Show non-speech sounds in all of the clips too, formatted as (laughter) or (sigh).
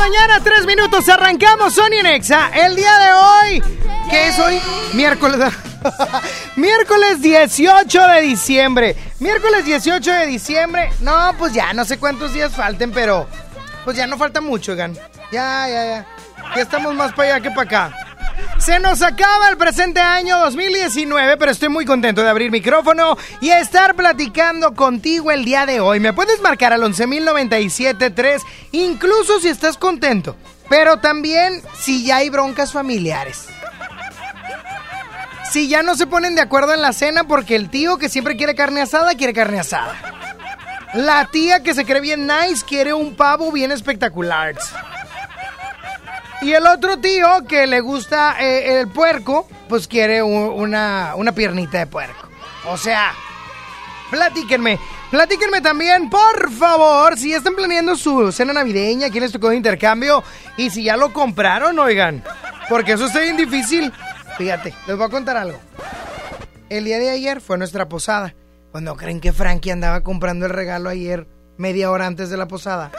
Mañana, 3 minutos, arrancamos Sony Nexa. El día de hoy, ¿qué es hoy? Miércoles. (laughs) Miércoles 18 de diciembre. Miércoles 18 de diciembre. No, pues ya, no sé cuántos días falten, pero pues ya no falta mucho, oigan. Ya, ya, ya. Ya estamos más para allá que para acá. Se nos acaba el presente año 2019, pero estoy muy contento de abrir micrófono y estar platicando contigo el día de hoy. Me puedes marcar al 11.097.3, incluso si estás contento, pero también si ya hay broncas familiares. Si ya no se ponen de acuerdo en la cena porque el tío que siempre quiere carne asada, quiere carne asada. La tía que se cree bien nice quiere un pavo bien espectacular. Y el otro tío que le gusta eh, el puerco, pues quiere una, una piernita de puerco. O sea, platíquenme. Platíquenme también, por favor, si están planeando su cena navideña, quién les tocó de intercambio y si ya lo compraron, oigan. Porque eso está bien difícil. Fíjate, les voy a contar algo. El día de ayer fue nuestra posada. Cuando creen que Frankie andaba comprando el regalo ayer, media hora antes de la posada.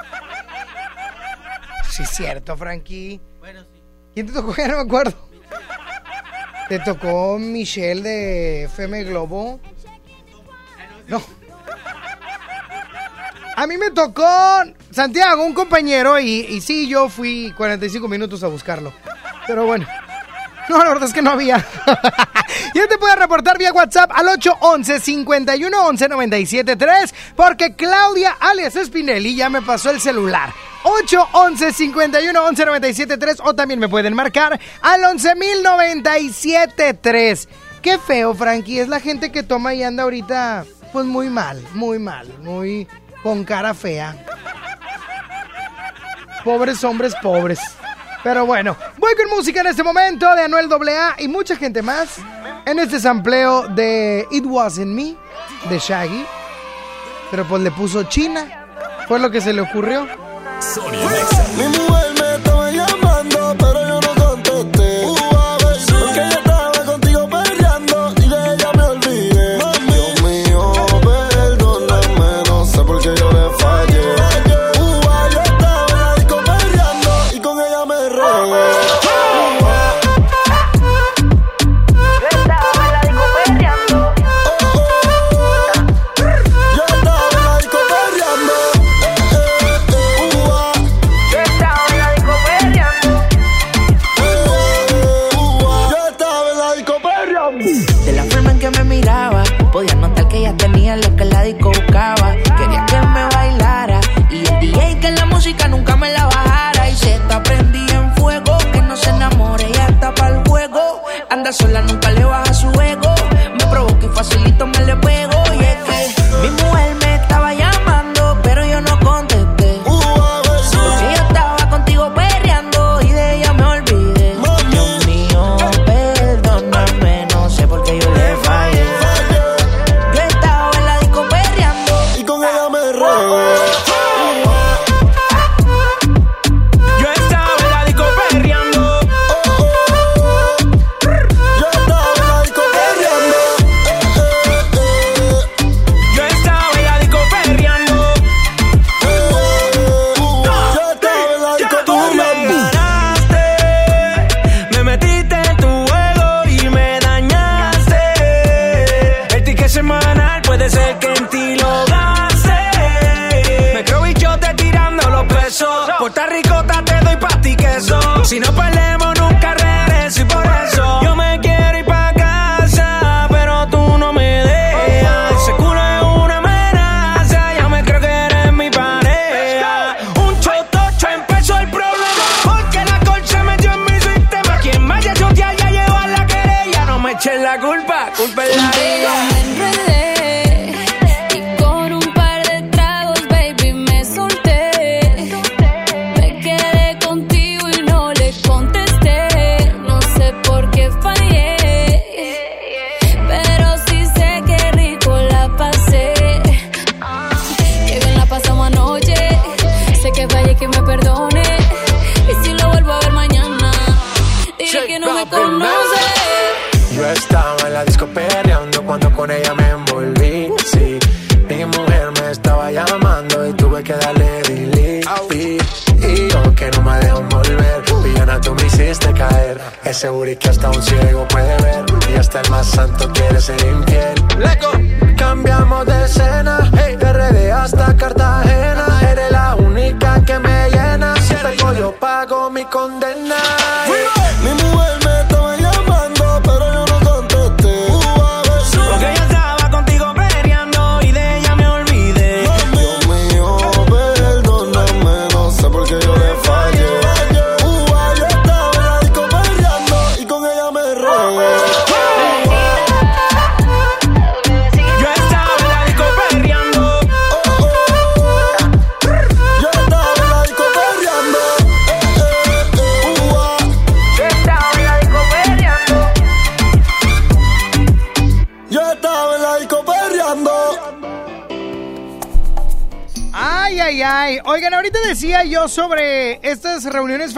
Sí, cierto, Frankie. ¿Quién te tocó? (laughs) Ya no me acuerdo. ¿Te tocó Michelle de FM Globo? No. A mí me tocó Santiago, un compañero, y, sí, yo fui 45 minutos a buscarlo. Pero bueno. No, la verdad es que no había. (laughs) ya te puedes reportar vía WhatsApp al 811-5111-973 porque Claudia alias Spinelli ya me pasó el celular. 811-5111-973 o también me pueden marcar al 11.097.3. Qué feo, Frankie. Es la gente que toma y anda ahorita pues muy mal, muy mal, muy con cara fea. Pobres hombres pobres. Pero bueno, voy con música en este momento de Anuel AA y mucha gente más en este sampleo de It Wasn't Me de Shaggy. Pero pues le puso China. Fue lo que se le ocurrió. Sony en lo que la disco buscaba. Quería que me bailara y el DJ que la música nunca me la bajara. Y se está prendida en fuego, que no se enamore, ya está para el juego. Anda sola, nunca le baja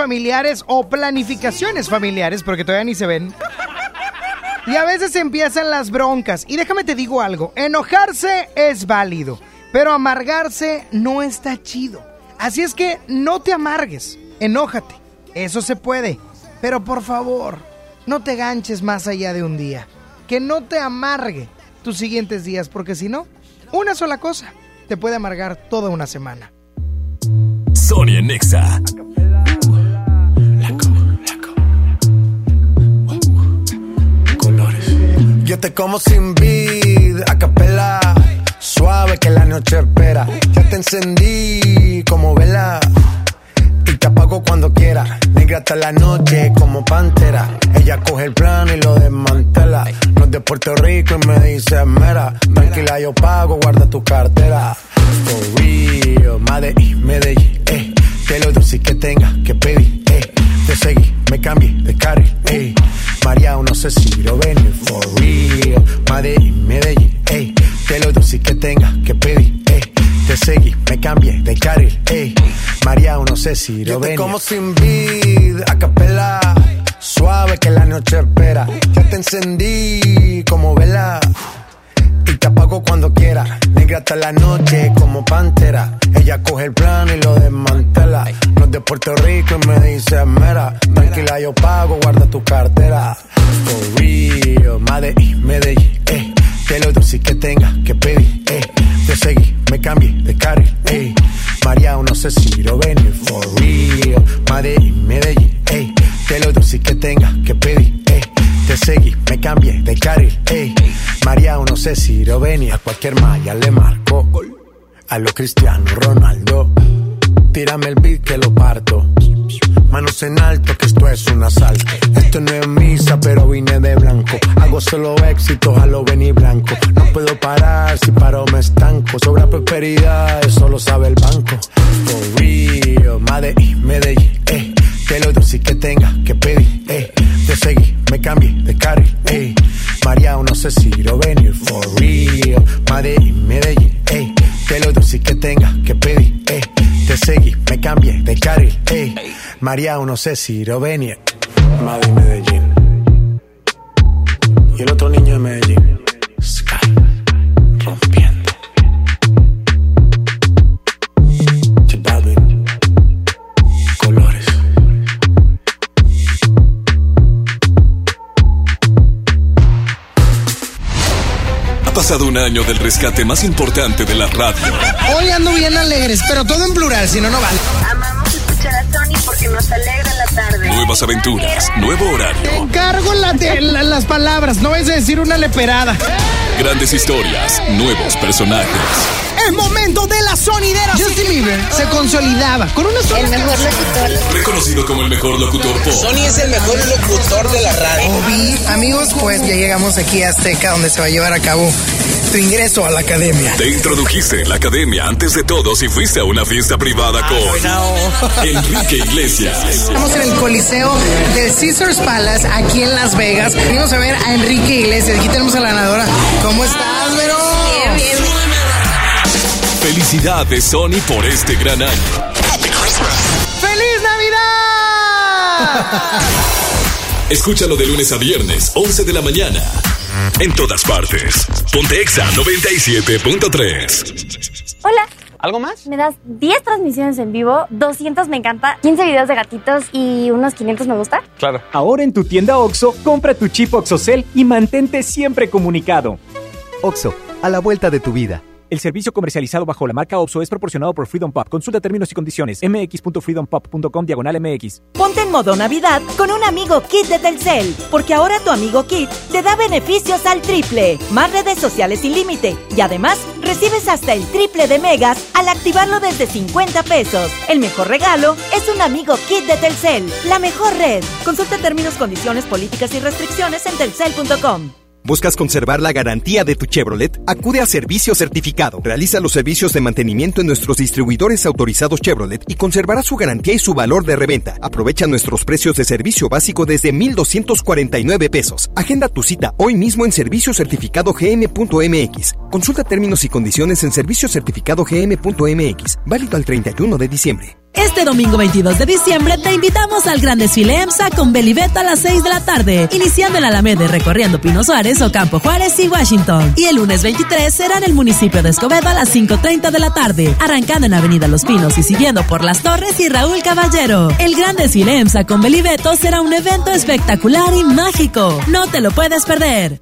familiares o planificaciones familiares, porque todavía ni se ven. Y a veces empiezan las broncas. Y déjame te digo algo, enojarse es válido, pero amargarse no está chido. Así es que no te amargues, enójate. Eso se puede. Pero por favor, no te ganches más allá de un día. Que no te amargue tus siguientes días, porque si no, una sola cosa te puede amargar toda una semana. Sonia Nexa. Como sin vid, a capela, suave que la noche espera. Ya te encendí como vela y te apago cuando quiera. Negra hasta la noche como pantera. Ella coge el plano y lo desmantela. No es de Puerto Rico y me dice mera. Tranquila, yo pago, guarda tu cartera. For real, Medellín, Medellín, eh. Que lo dulce que tenga que pedir, eh. Te seguí, me cambié de carril, eh. María, no sé si lo venir, for real. Medellín, Medellín, eh. Que lo dulce que tenga que pedir, eh. Te seguí, me cambié de carril, eh. María, no sé si lo venir. como sin vid, a capela. Suave que la noche espera. Ya te encendí como vela y te apago cuando quiera. Negra hasta la noche como pantera. Ella coge el plano y lo desmantela. No es de Puerto Rico y me dice mera. Tranquila, yo pago, guarda tu cartera. For real, Medellín, Medellín, eh. Que lo dulce que tenga que pedir, eh. Te seguí, me cambié de carril, eh. María, no sé si lo venir. For real, Medellín, Medellín, eh. Que lo dulce que tenga que pedir, eh. Te seguí, me cambié de carril, ey. María, no sé si venía, a cualquier malla le marco. A lo Cristiano Ronaldo, tírame el beat que lo parto. Manos en alto, que esto es un asalto. Esto no es misa, pero vine de blanco. Hago solo éxitos a lo venir blanco. No puedo parar, si paro me estanco. Sobra prosperidad, eso lo sabe el banco. For real, Medellín, Medellín, eh. Que lo dulce que tenga que pedir, eh. Te seguí, me cambié de carril, eh. María, no sé si lo venir, for real. Medellín, Medellín, eh. Que lo dulce que tenga que pedir, eh. Te seguí, me cambié de carril, eh. María, no sé si lo venir. Madrid, Medellín. Y el otro niño de Medellín. Pasado un año del rescate más importante de la radio. Hoy ando bien alegres, pero todo en plural, si no, no vale. Amamos escuchar a Tony porque nos alegra la tarde. Nuevas aventuras, nuevo Te horario, encargo la de- la- las palabras, no a decir una leperada. grandes historias, nuevos personajes. Es momento de la sonidera. Justin Bieber se consolidaba con una El mejor locutor. Reconocido como el mejor locutor pop. Sony es el mejor locutor de la radio. Obi, amigos, pues ya llegamos aquí a Azteca, donde se va a llevar a cabo tu ingreso a la academia. Te introdujiste en la academia antes de todos y fuiste a una fiesta privada con Enrique Iglesias. Estamos en el Coliseo del Caesars Palace, aquí en Las Vegas. Venimos a ver a Enrique Iglesias. Aquí tenemos a la ganadora. ¿Cómo estás, Vero? Felicidades, Sony, por este gran año. ¡Feliz Navidad! (laughs) Escúchalo de lunes a viernes, 11 de la mañana. En todas partes. Ponte Exa 97.3. Hola. ¿Algo más? Me das 10 transmisiones en vivo, 200 me encanta, 15 videos de gatitos y unos 500 me gusta. Claro. Ahora en tu tienda OXO, compra tu chip OXOCEL y mantente siempre comunicado. OXO, a la vuelta de tu vida. El servicio comercializado bajo la marca OXO es proporcionado por Freedom Pop. Consulta términos y condiciones. mx.freedompop.com diagonal mx. Ponte en modo Navidad con un amigo Kit de Telcel, porque ahora tu amigo Kit te da beneficios al triple, más redes sociales sin límite y además recibes hasta el triple de megas al activarlo desde 50 pesos. El mejor regalo es un amigo Kit de Telcel, la mejor red. Consulta términos, condiciones, políticas y restricciones en telcel.com. ¿Buscas conservar la garantía de tu Chevrolet? Acude a Servicio Certificado. Realiza los servicios de mantenimiento en nuestros distribuidores autorizados Chevrolet y conservará su garantía y su valor de reventa. Aprovecha nuestros precios de servicio básico desde 1,249 pesos. Agenda tu cita hoy mismo en serviciocertificadogm.mx. Consulta términos y condiciones en serviciocertificadogm.mx. Válido al 31 de diciembre. Este domingo 22 de diciembre te invitamos al gran desfile EMSA con Belibet a las 6 de la tarde, iniciando en la Alameda recorriendo Pino Suárez, Ocampo Juárez y Washington. Y el lunes 23 será en el municipio de Escobedo a las 5.30 de la tarde, arrancando en Avenida Los Pinos y siguiendo por Las Torres y Raúl Caballero. El gran desfile EMSA con Belibeto será un evento espectacular y mágico. No te lo puedes perder.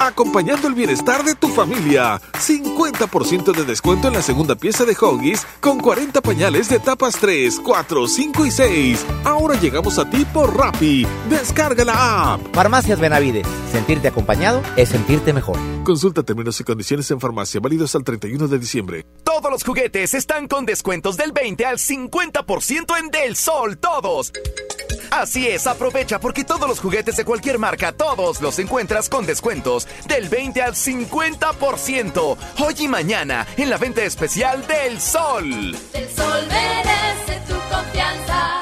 Acompañando el bienestar de tu familia. 50% de descuento en la segunda pieza de Hoggies con 40 pañales de etapas 3, 4, 5 y 6. Ahora llegamos a ti por Rappi. Descarga la app. Farmacias Benavides. Sentirte acompañado es sentirte mejor. Consulta términos y condiciones en farmacia válidos al 31 de diciembre. Todos los juguetes están con descuentos del 20 al 50% en Del Sol, todos. Así es, aprovecha porque todos los juguetes de cualquier marca, todos los encuentras con descuentos del 20 al 50%. Hoy y mañana en la venta especial del Sol. El sol merece tu confianza.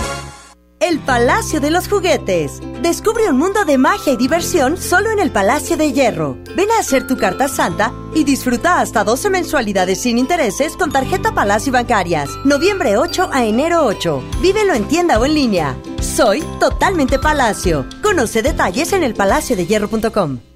El Palacio de los Juguetes. Descubre un mundo de magia y diversión solo en el Palacio de Hierro. Ven a hacer tu carta santa y disfruta hasta 12 mensualidades sin intereses con tarjeta Palacio Bancarias. Noviembre 8 a enero 8. Vívelo en tienda o en línea. Soy totalmente Palacio. Conoce detalles en elpalaciodehierro.com.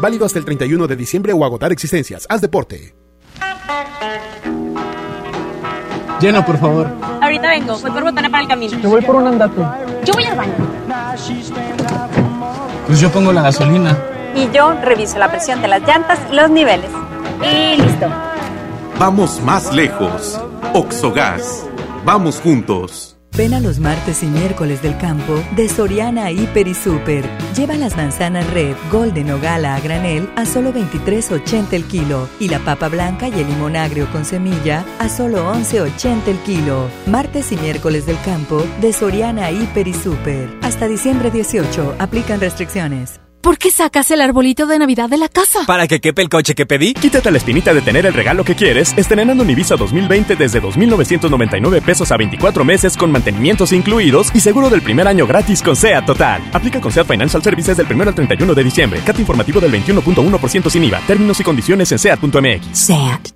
Válido hasta el 31 de diciembre o agotar existencias. Haz deporte. Llena, por favor. Ahorita vengo, voy por botana para el camino. Yo voy por un andate. Yo voy al baño. Pues yo pongo la gasolina. Y yo reviso la presión de las llantas y los niveles. Y listo. Vamos más lejos. Oxogas. Vamos juntos. Ven a los martes y miércoles del campo de Soriana Hiper y Super. Lleva las manzanas Red, Golden o Gala a granel a solo 23.80 el kilo y la papa blanca y el limón agrio con semilla a solo 11.80 el kilo. Martes y miércoles del campo de Soriana Hiper y Super. Hasta diciembre 18 aplican restricciones. ¿Por qué sacas el arbolito de Navidad de la casa? Para que quepe el coche que pedí. Quítate la espinita de tener el regalo que quieres, estrenando un Ibiza 2020 desde 2.999 pesos a 24 meses con mantenimientos incluidos y seguro del primer año gratis con SEAT Total. Aplica con SEAT Financial Services del 1 al 31 de diciembre. Cat informativo del 21.1% sin IVA. Términos y condiciones en SEAT.mx. SEAT.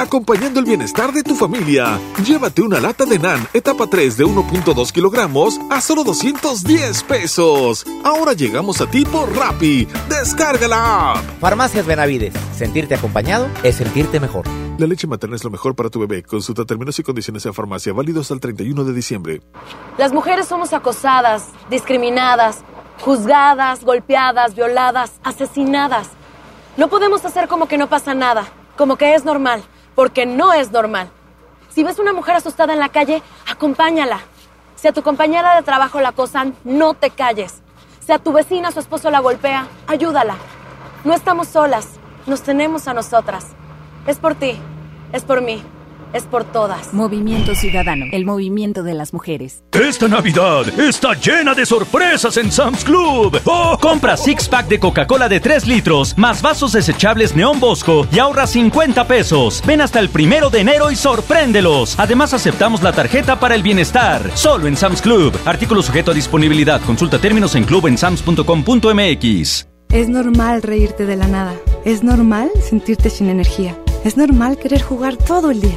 Acompañando el bienestar de tu familia, llévate una lata de NAN etapa 3 de 1.2 kilogramos a solo 210 pesos. Ahora llegamos a ti por Rappi. Descarga la app. Farmacias Benavides. Sentirte acompañado es sentirte mejor. La leche materna es lo mejor para tu bebé. Consulta términos y condiciones en farmacia válidos al 31 de diciembre. Las mujeres somos acosadas, discriminadas, juzgadas, golpeadas, violadas, asesinadas. No podemos hacer como que no pasa nada, como que es normal, porque no es normal. Si ves una mujer asustada en la calle, acompáñala. Si a tu compañera de trabajo la acosan, no te calles. Si a tu vecina su esposo la golpea, ayúdala. No estamos solas, nos tenemos a nosotras. Es por ti, es por mí, es por todas. Movimiento Ciudadano, el movimiento de las mujeres. Esta Navidad está llena de sorpresas en Sam's Club. ¡Oh! Compra six pack de Coca-Cola de 3 litros, más vasos desechables Neón Bosco y ahorra 50 pesos. Ven hasta el primero de enero y sorpréndelos. Además, aceptamos la tarjeta para el bienestar. Solo en Sam's Club. Artículo sujeto a disponibilidad. Consulta términos en clubensams.com.mx. Es normal reírte de la nada. Es normal sentirte sin energía. Es normal querer jugar todo el día.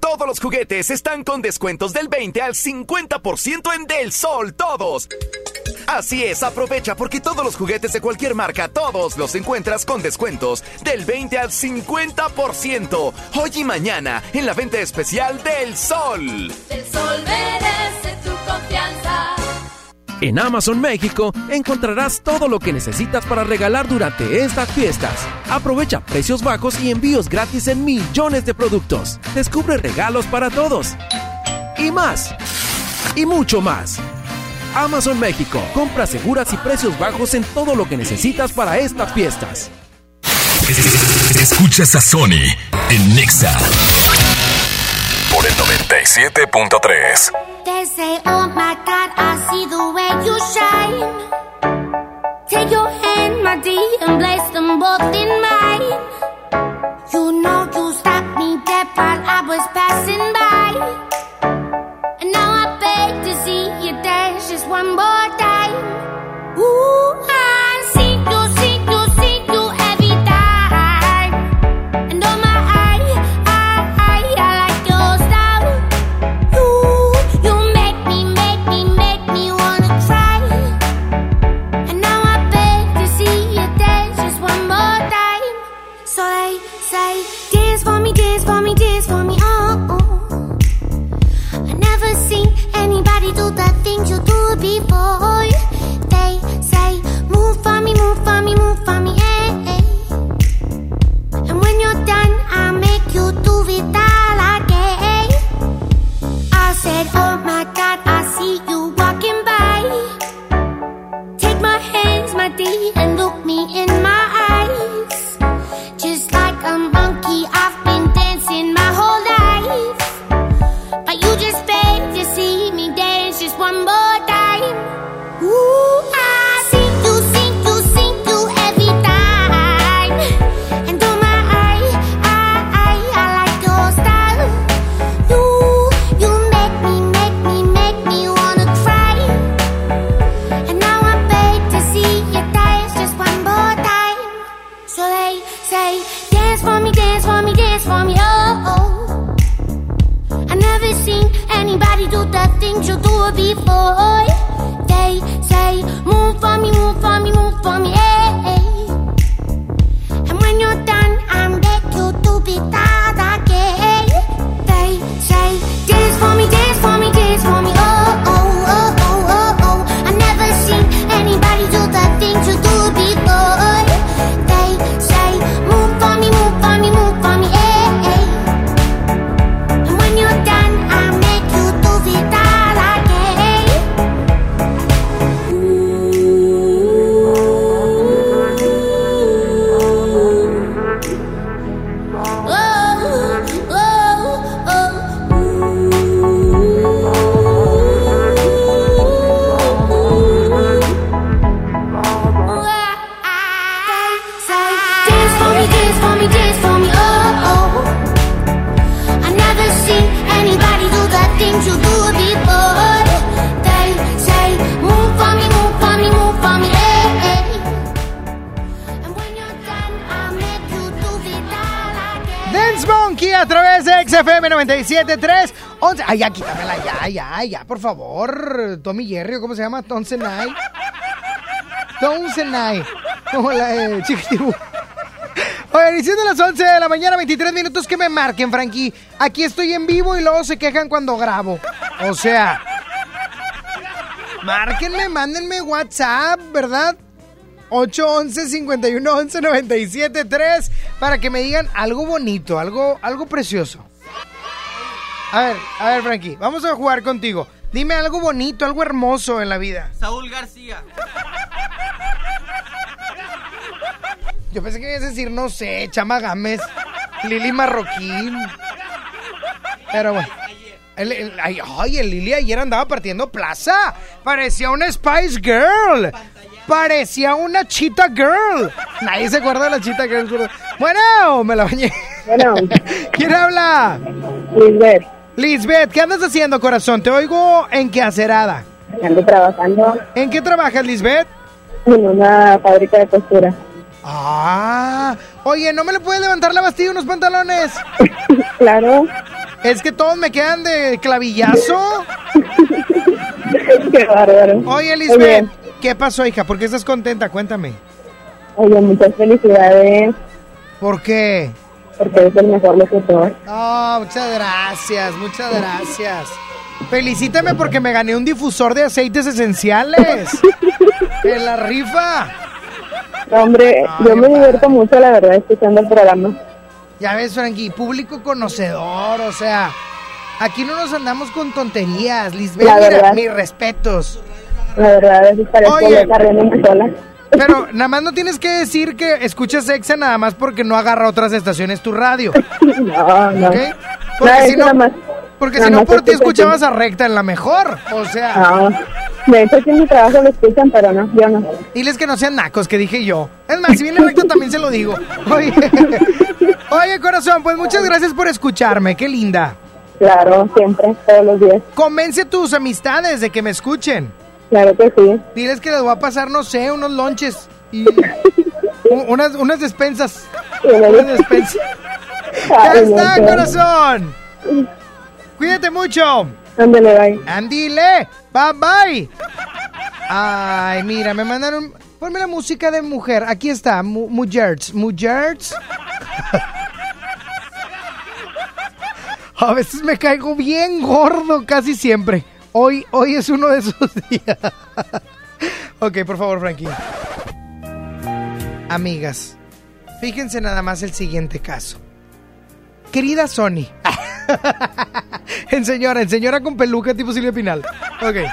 Todos los juguetes están con descuentos del 20 al 50% en Del Sol, todos. Así es, aprovecha porque todos los juguetes de cualquier marca, todos los encuentras con descuentos del 20 al 50%. Hoy y mañana en la venta especial del Sol. El sol merece. En Amazon México encontrarás todo lo que necesitas para regalar durante estas fiestas. Aprovecha precios bajos y envíos gratis en millones de productos. Descubre regalos para todos. Y más. Y mucho más. Amazon México. Compras seguras y precios bajos en todo lo que necesitas para estas fiestas. Escuchas a Sony en Nexa por el 97.3. They say, oh my God, I see the way you shine. Take your hand, my dear, and place them both in mine. You know you stopped me dead while I was passing by. And now I beg to see you dance just one more time. Ooh, por favor. Tommy Jerry, ¿o ¿cómo se llama? Tonsenai. Tonsenai. Como la de Chiquitibú. Oye, diciendo las 11 de la mañana, 23 minutos que me marquen, Frankie. Aquí estoy en vivo y luego se quejan cuando grabo. O sea, márquenme, mándenme WhatsApp, ¿verdad? 811 511 973 para que me digan algo bonito, algo, algo precioso. A ver, a ver, Frankie, vamos a jugar contigo. Dime algo bonito, algo hermoso en la vida. Saúl García. Yo pensé que ibas a decir, no sé, Chama Gámez, Lili Marroquín. Pero bueno. El, el- ay, ay, el Lili ayer andaba partiendo plaza. Parecía una Spice Girl. Parecía una Cheetah Girl. Nadie se acuerda de la Cheetah Girl. Bueno, me la bañé. Bueno. (laughs) ¿Quién habla? Lisbeth. Lisbeth, ¿qué andas haciendo, corazón? Te oigo en qué acerada. Ando trabajando ¿En qué trabajas, Lisbeth? en una fábrica de costura. Ah, oye, ¿no me le puedes levantar la bastilla unos pantalones? (laughs) claro. Es que todos me quedan de clavillazo. (laughs) Qué bárbaro. Oye, Oye. Lisbeth, ¿qué pasó, hija? ¿Por qué estás contenta? Cuéntame. Oye, muchas felicidades. ¿Por qué? Porque eres el mejor locutor. Oh, muchas gracias, muchas gracias. Felicítame porque me gané un difusor de aceites esenciales. (laughs) En la rifa. Hombre, yo me divierto mucho, la verdad, escuchando el programa. Ya ves, Frankie, público conocedor, o sea, aquí no nos andamos con tonterías, Lisbeth. La mira, verdad. mis respetos. La verdad, a veces parezco Oye. sola. Pero nada más no tienes que decir que escuchas Exa nada más porque no agarra otras estaciones tu radio. (laughs) No, no. ¿Ok? No, Porque si no, nada más- porque si no por ti escuchabas a Recta en la mejor. O sea, No. De hecho, en mi trabajo lo escuchan, pero no, yo no. diles que no sean nacos, que dije yo. Es más, si viene Recta también se lo digo. Oye, (laughs) oye, corazón, pues muchas gracias por escucharme, qué linda. Claro, siempre, todos los días. Convence tus amistades de que me escuchen. Claro que sí. Diles que les voy a pasar, no sé, unos lonches y (laughs) unas, unas despensas. Unas despensas. (laughs) ¡Ya está, corazón! Cuídate mucho. Ándale, bye. Andile, bye bye. Ay, mira, me mandaron. Ponme la música de mujer. Aquí está, Mu- Mujerts. Mujerts. (laughs) A veces me caigo bien gordo, casi siempre. Hoy, hoy es uno de esos (laughs) días. ok, por favor, Frankie. Amigas, fíjense nada más el siguiente caso. Querida Sony. (laughs) en señora, en señora con peluca tipo Silvia Pinal. Ok. (laughs)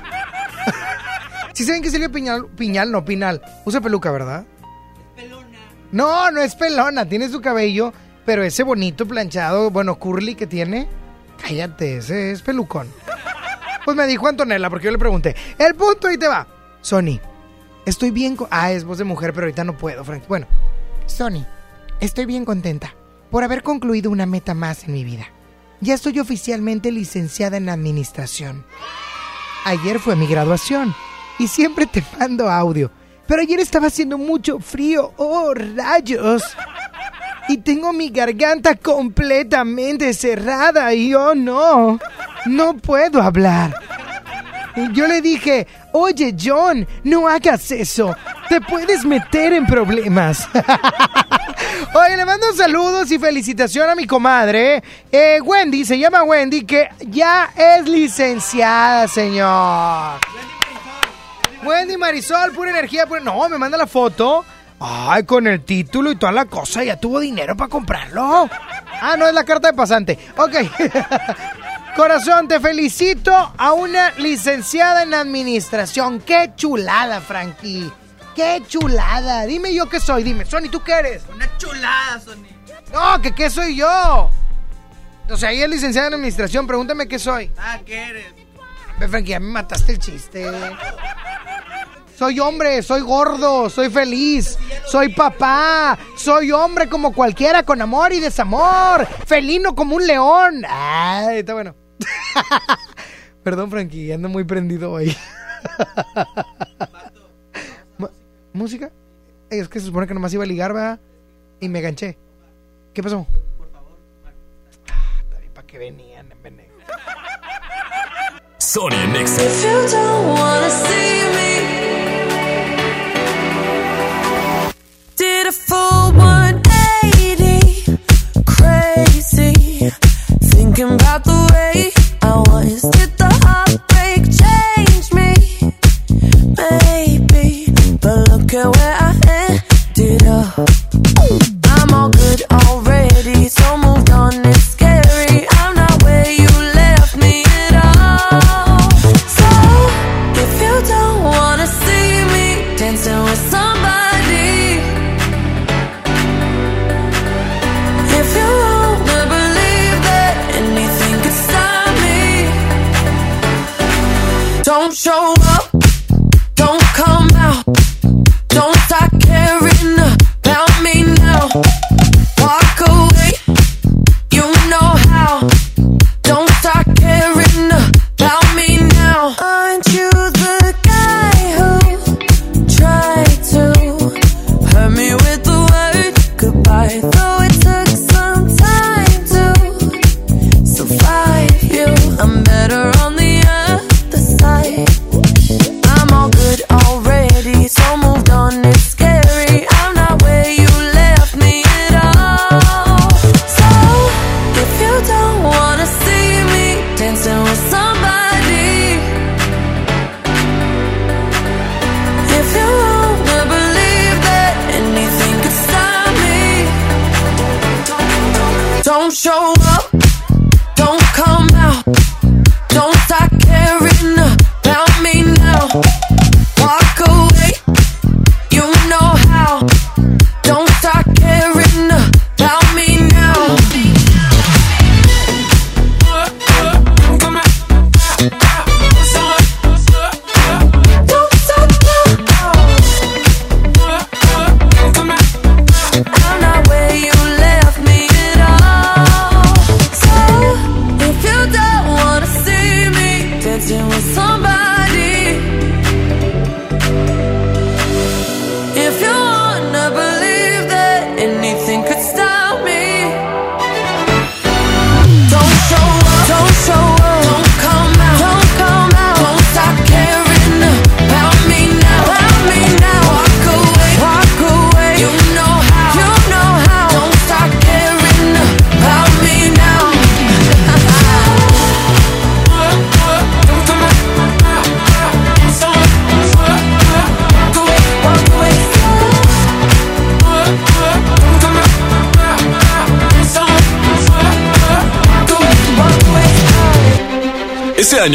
Si saben que Silvia Piñal, Piñal, no Pinal, usa peluca, ¿verdad? No, no es pelona, tiene su cabello, pero ese bonito planchado, bueno, curly que tiene, cállate, ese es pelucón. Pues me dijo Antonella, porque yo le pregunté. El punto ahí te va. Sony, estoy bien. co- Ah, es voz de mujer, pero ahorita no puedo, Frank. Bueno, Sony, estoy bien contenta por haber concluido una meta más en mi vida. Ya estoy oficialmente licenciada en administración. Ayer fue mi graduación y siempre te mando audio. Pero ayer estaba haciendo mucho frío. ¡Oh, rayos! Y tengo mi garganta completamente cerrada y oh no, no puedo hablar. Y yo le dije, oye John, no hagas eso. te puedes meter en problemas. (laughs) Oye, le mando saludos y felicitación a mi comadre. eh, Wendy, se llama Wendy, que ya es licenciada, señor. Wendy Marisol, pura energía. pura- No, me manda la foto. Ay, con el título y toda la cosa, ya tuvo dinero para comprarlo. Ah, no, es la carta de pasante. Ok. (laughs) Corazón, te felicito a una licenciada en administración. Qué chulada, Frankie. Qué chulada. Dime yo qué soy. Dime, Sony, ¿tú qué eres? Una chulada, Sony. No, que qué soy yo. O sea, ella es licenciada en administración. Pregúntame qué soy. Ah, ¿qué eres? Ve, Frankie, ya me mataste el chiste. Soy hombre, soy gordo, soy feliz, soy papá, soy hombre como cualquiera con amor y desamor, felino como un león. Ay, está bueno. (laughs) Perdón, Frankie, ando muy prendido hoy. (laughs) ¿Música? Es que se supone que nomás iba a ligar, ¿verdad? Y me ganché. ¿Qué pasó? Ah, está bien, ¿para qué venían? Ven- Sony Nexa. gato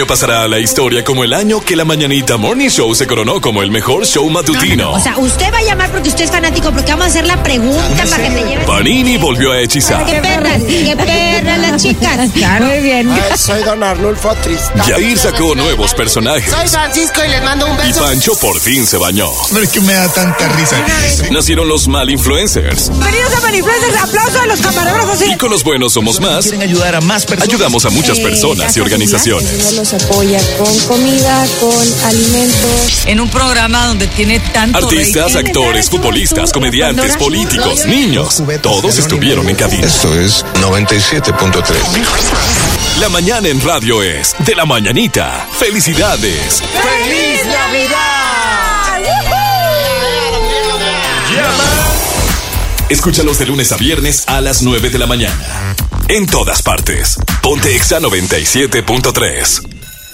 año pasará a la historia como el año que la Mañanita Morning Show se coronó como el mejor show matutino. O sea, usted va a llamar porque usted es fanático, porque vamos a hacer la pregunta para que te lleven. Panini volvió a hechizar. ¡Qué perras! ¡Qué perras las chicas! (laughs) Muy bien. soy Don Arnulfo Tristán. Yair sacó nuevos personajes. Soy Francisco y les mando un Y beso. Pancho por fin se bañó. Pero es que me da tanta risa. Nacieron los mal influencers. Bienvenidos a Manifluencers, aplauso a los camarógrafos. Y con los buenos somos más. ayudar a más personas. Ayudamos a muchas personas y organizaciones. Apoya con comida, con alimentos. En un programa donde tiene tanto Artistas, rating. actores, futbolistas, comediantes, políticos, niños. Todos estuvieron en cabina. Esto es 97.3. La mañana en radio es de la mañanita. Felicidades. ¡Feliz Navidad! Escúchalos de lunes a viernes a las 9 de la mañana. En todas partes. Ponte Exa 97.3.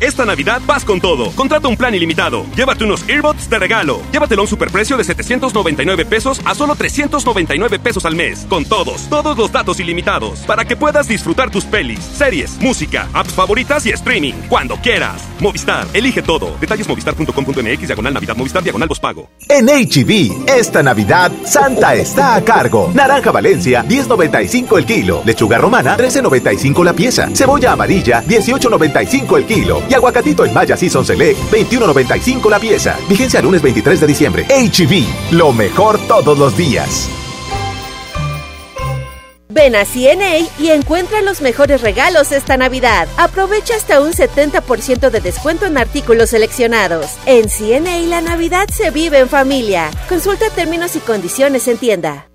Esta Navidad vas con todo. Contrata un plan ilimitado. Llévate unos earbuds de regalo. Llévatelo a un superprecio de 799 pesos a solo 399 pesos al mes. Con todos, todos los datos ilimitados. Para que puedas disfrutar tus pelis, series, música, apps favoritas y streaming. Cuando quieras. Movistar, elige todo. Detalles movistar.com.mx, diagonal Navidad, Movistar, diagonal pago. En HB, esta Navidad, Santa está a cargo. Naranja Valencia, 10.95 el kilo. Lechuga romana, 13.95 la pieza. Cebolla amarilla, 18.95 el kilo. Aguacatito en Maya Season Select, 21.95 la pieza. Vigencia lunes 23 de diciembre. HB, lo mejor todos los días. Ven a CNA y encuentra los mejores regalos esta Navidad. Aprovecha hasta un 70% de descuento en artículos seleccionados. En CNA la Navidad se vive en familia. Consulta términos y condiciones en tienda.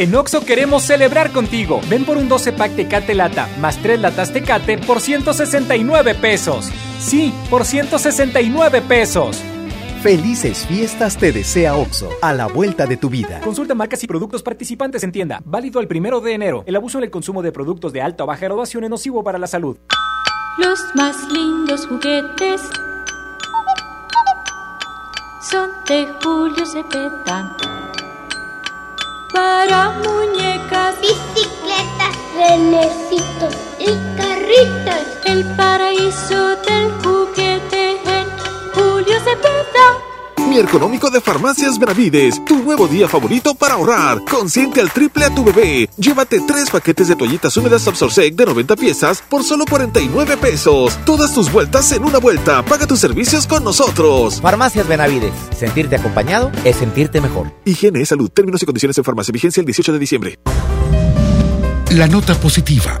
En Oxo queremos celebrar contigo. Ven por un 12 pack Tecate Lata más 3 latas Tecate por 169 pesos. Sí, por 169 pesos. Felices fiestas te desea OXO, a la vuelta de tu vida. Consulta marcas y productos participantes en tienda. Válido el primero de enero. El abuso en el consumo de productos de alta o baja graduación es nocivo para la salud. Los más lindos juguetes son de Julio Cepeda. Para muñecas, bicicletas, renecitos y carritas. El paraíso del juguete en Julio Cepeda. Mi económico de Farmacias Benavides, tu nuevo día favorito para ahorrar. Consiente al triple a tu bebé. Llévate tres paquetes de toallitas húmedas Absorsec de 90 piezas por solo 49 pesos. Todas tus vueltas en una vuelta. Paga tus servicios con nosotros. Farmacias Benavides. Sentirte acompañado es sentirte mejor. Higiene, salud, términos y condiciones en farmacia. Vigencia el 18 de diciembre. La nota positiva.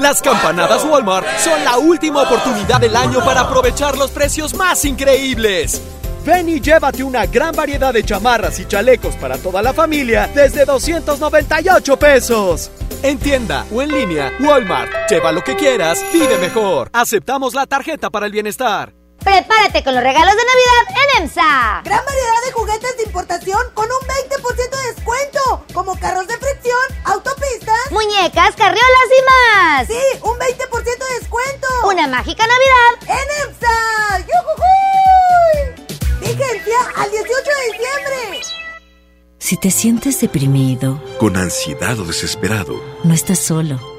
Las campanadas Walmart son la última oportunidad del año para aprovechar los precios más increíbles. Ven y llévate una gran variedad de chamarras y chalecos para toda la familia desde 298 pesos. En tienda o en línea, Walmart. Lleva lo que quieras, vive mejor. Aceptamos la tarjeta para el bienestar. Prepárate con los regalos de Navidad en EMSA. Gran variedad de juguetes de importación con un 20% de descuento, como carros de fricción, autopistas, muñecas, carriolas y más. Sí, un 20% de descuento. Una mágica Navidad en EMSA. ¡Yujujuy! Vigencia al 18 de diciembre. Si te sientes deprimido, con ansiedad o desesperado, no estás solo.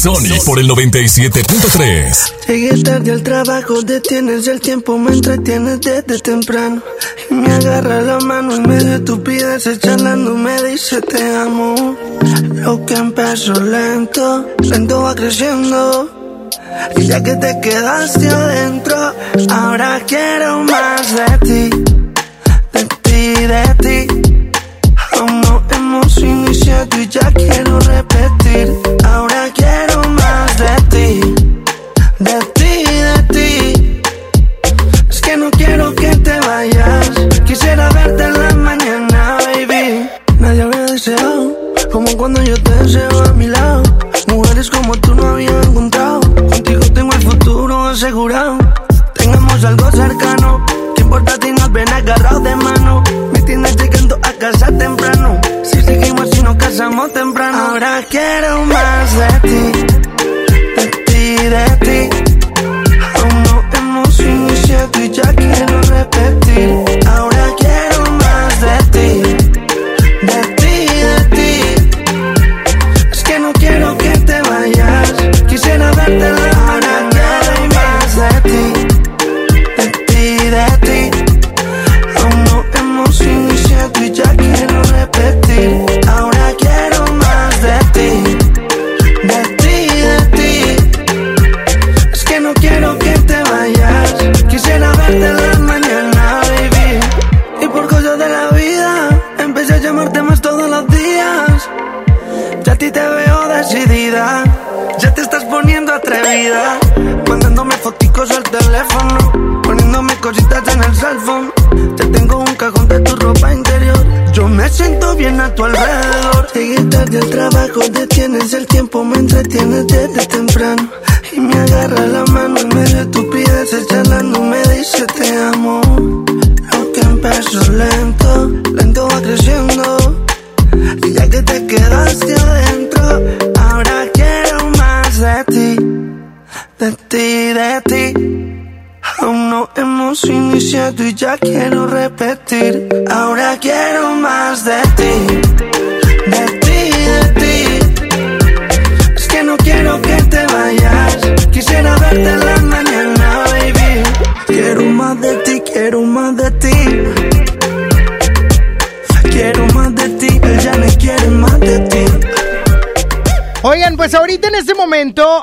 Sony por el 97.3. Llegué tarde al trabajo, detienes el tiempo, me entretienes desde temprano. Y me agarra la mano en medio de estupidez, charlando me dice te amo. Lo que empezó lento, lento va creciendo. Y ya que te quedaste adentro, ahora quiero más de ti, de ti, de ti. Hemos iniciado y ya quiero repetir. Ahora quiero más de ti, de ti, de ti. Es que no quiero que te vayas. Quisiera verte en la mañana, baby. Nadie había deseado como cuando yo te deseo a mi lado. Mujeres como tú no había encontrado. Contigo tengo el futuro asegurado. Tengamos algo cercano. ¿Qué importa si nos ven agarrados de mano? Me tienes llegando a casa temprano. Temprano. Ahora quiero más de ti. De ti, de ti. Aún no hemos iniciado y ya quiero repetir.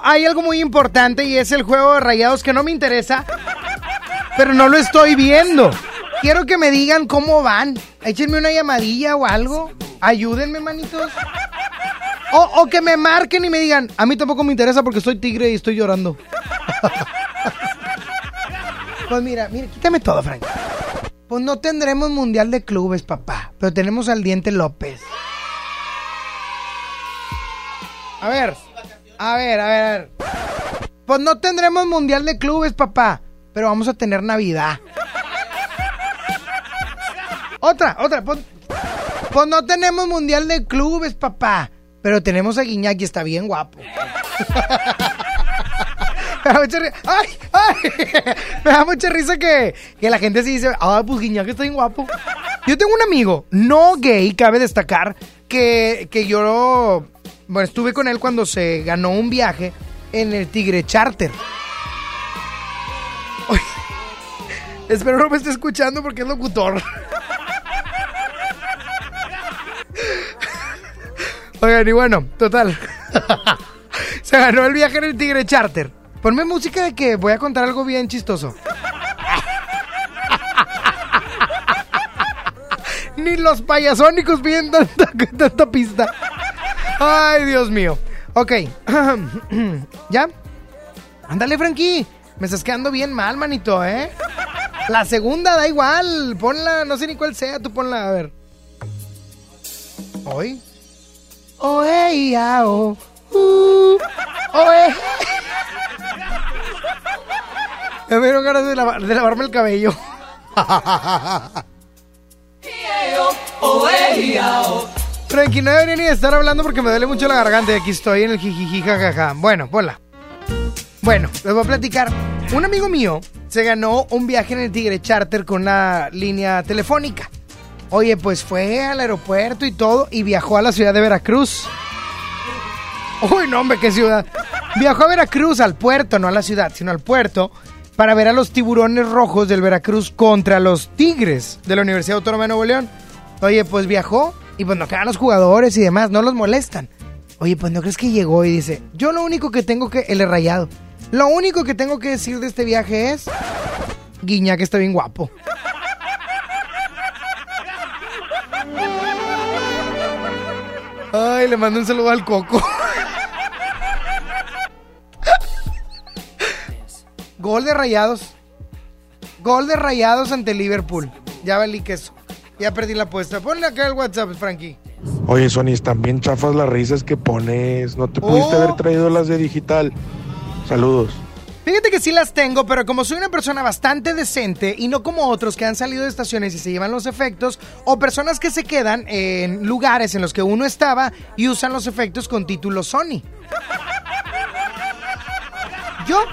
Hay algo muy importante y es el juego de rayados que no me interesa, pero no lo estoy viendo. Quiero que me digan cómo van. Échenme una llamadilla o algo. Ayúdenme, manitos. O, o que me marquen y me digan, a mí tampoco me interesa porque soy tigre y estoy llorando. pues mira, mira, quítame todo, Frank. Pues no tendremos mundial de clubes, papá, pero tenemos al Diente López. A ver, a ver, a ver. Pues no tendremos mundial de clubes, papá, pero vamos a tener Navidad. Otra, otra. Pues, pues no tenemos mundial de clubes, papá, pero tenemos a Guiñac y está bien guapo. (laughs) Me da mucha risa. ¡Ay! ¡Ay! (laughs) Me da mucha risa que, que la gente se dice, ah, pues Guiñac está bien guapo. Yo tengo un amigo, no gay, cabe destacar, que, que yo bueno, estuve con él cuando se ganó un viaje en el Tigre Charter. (laughs) Espero no me esté escuchando porque es locutor. (laughs) Oigan, y bueno, total. (laughs) se ganó el viaje en el Tigre Charter. Ponme música de que voy a contar algo bien chistoso. Ni los payasónicos piden tanta pista. Ay, Dios mío. Ok. (clears throat) ¿Ya? Ándale, Frankie. Me estás quedando bien mal, manito, ¿eh? La segunda da igual. Ponla, no sé ni cuál sea, tú ponla, a ver. Hoy. Oh, hey. Uh. (laughs) Ya me dieron ganas de, de lavarme el cabello. (laughs) Frankie, no debería ni estar hablando porque me duele mucho la garganta y aquí estoy en el jijiji jajaja. Bueno, ponla. Bueno, les voy a platicar. Un amigo mío se ganó un viaje en el Tigre Charter con una línea telefónica. Oye, pues fue al aeropuerto y todo y viajó a la ciudad de Veracruz. Uy, no, hombre, qué ciudad. Viajó a Veracruz, al puerto, no a la ciudad, sino al puerto, para ver a los tiburones rojos del Veracruz contra los Tigres de la Universidad Autónoma de Nuevo León. Oye, pues viajó y pues no quedan los jugadores y demás, no los molestan. Oye, pues no crees que llegó y dice, yo lo único que tengo que, el rayado, lo único que tengo que decir de este viaje es, Guiñac está bien guapo. Ay, le mando un saludo al Coco. Gol de Rayados. Gol de Rayados ante Liverpool. Ya valí queso. Ya perdí la apuesta. Ponle acá el WhatsApp, Frankie. Oye, Sony, están bien chafas las risas que pones. No te pudiste Oh. haber traído las de digital. Saludos. Fíjate que sí las tengo, pero como soy una persona bastante decente y no como otros que han salido de estaciones y se llevan los efectos, o personas que se quedan en lugares en los que uno estaba y usan los efectos con título Sony. Yo,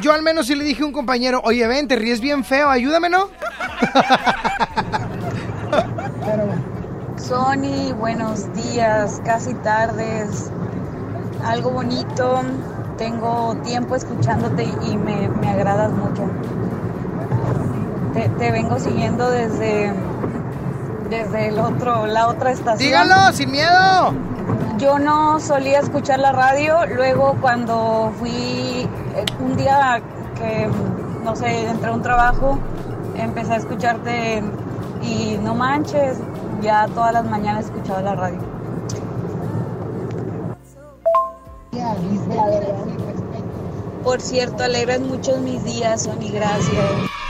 yo al menos sí le dije a un compañero, oye, ven, te ríes bien feo, ayúdame, ¿no? Sony, buenos días, casi tardes. Algo bonito. Tengo tiempo escuchándote y me, me agradas mucho. Te, te vengo siguiendo desde, desde el otro, la otra estación. Dígalo, sin miedo. Yo no solía escuchar la radio, luego cuando fui un día que, no sé, entré a un trabajo, empecé a escucharte y no manches, ya todas las mañanas escuchaba la radio. Por cierto, alegras muchos mis días, Sony, gracias.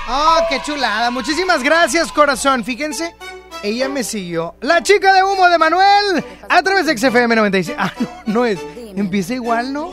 ¡Oh, qué chulada! Muchísimas gracias, corazón. Fíjense, ella me siguió. La chica de humo de Manuel a través de XFM 96. Ah, no, no es. Empieza igual, ¿no?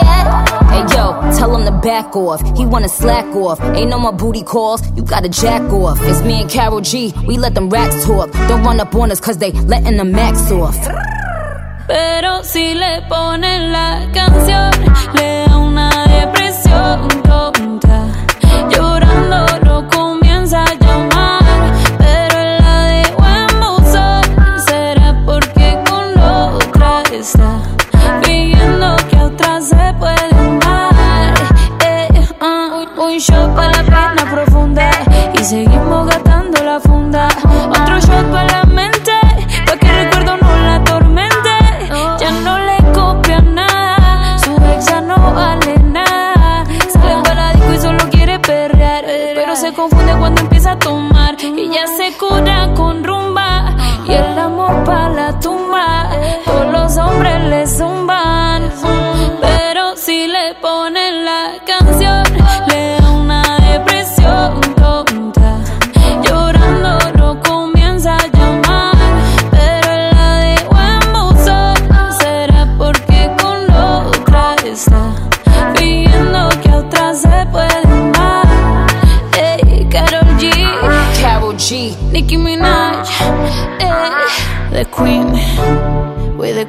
Hey yo, tell him to back off. He wanna slack off. Ain't no more booty calls. You gotta jack off. It's me and Carol G. We let them racks talk. Don't run up on us cause they letting the max off. Pero si le ponen la canción, le da una depresión tonta. Llorando lo comienza a llamar, pero él la dejó buzón. Será porque con otra está fingiendo que a otra se puede seguimos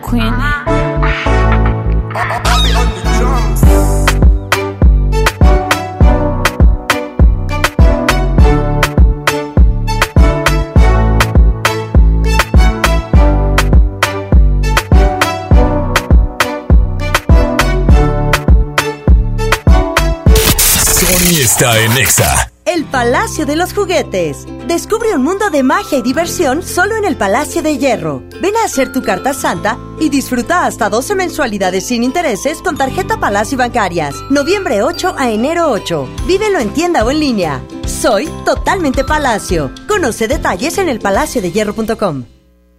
queen. De los Juguetes. Descubre un mundo de magia y diversión solo en el Palacio de Hierro. Ven a hacer tu carta santa y disfruta hasta 12 mensualidades sin intereses con tarjeta Palacio Bancarias. Noviembre 8 a enero 8. Vívelo en tienda o en línea. Soy totalmente Palacio. Conoce detalles en elpalaciodehierro.com.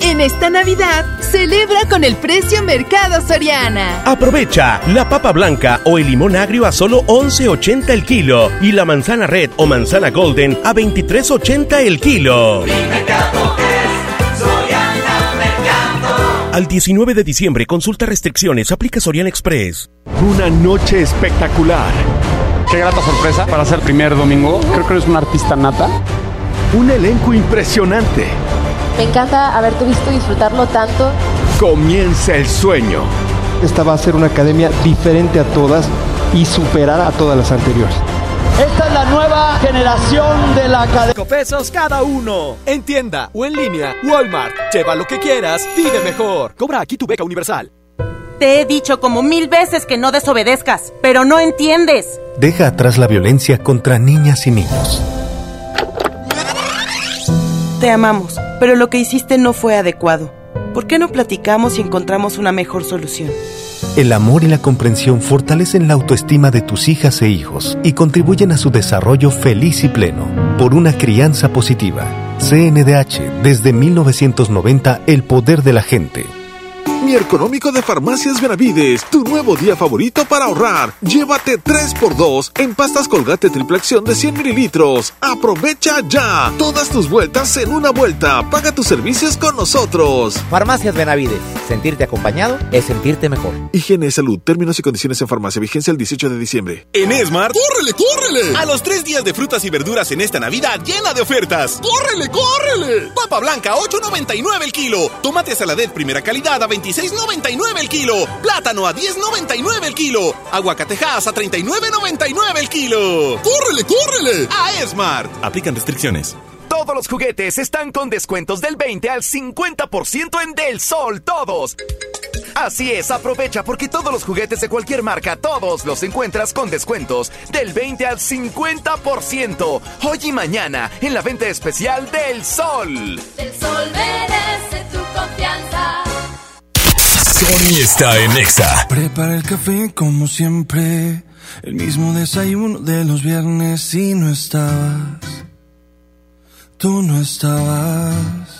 En esta Navidad, celebra con el precio Mercado Soriana. Aprovecha la papa blanca o el limón agrio a solo 11.80 el kilo y la manzana red o manzana golden a 23.80 el kilo. Al 19 de diciembre, consulta restricciones, aplica Sorian Express. Una noche espectacular. Qué grata sorpresa para ser primer domingo. Creo que eres un artista nata. Un elenco impresionante. Me encanta haberte visto disfrutarlo tanto. Comienza el sueño. Esta va a ser una academia diferente a todas y superar a todas las anteriores. Esta es la nueva generación de la academia. 5 pesos cada uno. En tienda o en línea, Walmart. Lleva lo que quieras, vive mejor. Cobra aquí tu beca universal. Te he dicho como mil veces que no desobedezcas, pero no entiendes. Deja atrás la violencia contra niñas y niños. Te amamos, pero lo que hiciste no fue adecuado. ¿Por qué no platicamos y encontramos una mejor solución? El amor y la comprensión fortalecen la autoestima de tus hijas e hijos y contribuyen a su desarrollo feliz y pleno. Por una crianza positiva. CNDH, desde 1990, el poder de la gente. Mi económico de Farmacias Benavides, tu nuevo día favorito para ahorrar. Llévate 3x2 en pastas colgate triple acción de 100 mililitros. Aprovecha ya todas tus vueltas en una vuelta. Paga tus servicios con nosotros. Farmacias Benavides, sentirte acompañado es sentirte mejor. Higiene y salud, términos y condiciones en farmacia, vigencia el 18 de diciembre. En Esmart, ¡córrele, córrele! A los tres días de frutas y verduras en esta Navidad llena de ofertas. ¡Córrele, córrele! Papa blanca, 8.99 el kilo. Tomate saladet primera calidad a 26.99 el kilo. Plátano a 10.99 el kilo. Aguacatejas a 39.99 el kilo. ¡Córrele, córrele! A Esmart. Aplican restricciones. Todos los juguetes están con descuentos del 20 al 50% en Del Sol, todos. Así es, aprovecha porque todos los juguetes de cualquier marca, todos los encuentras con descuentos del 20 al 50%. Hoy y mañana en la venta especial del Sol. El sol merece tu confianza. Sony está en Exa. Prepara el café como siempre. El mismo desayuno de los viernes y no estabas. Tú no estabas.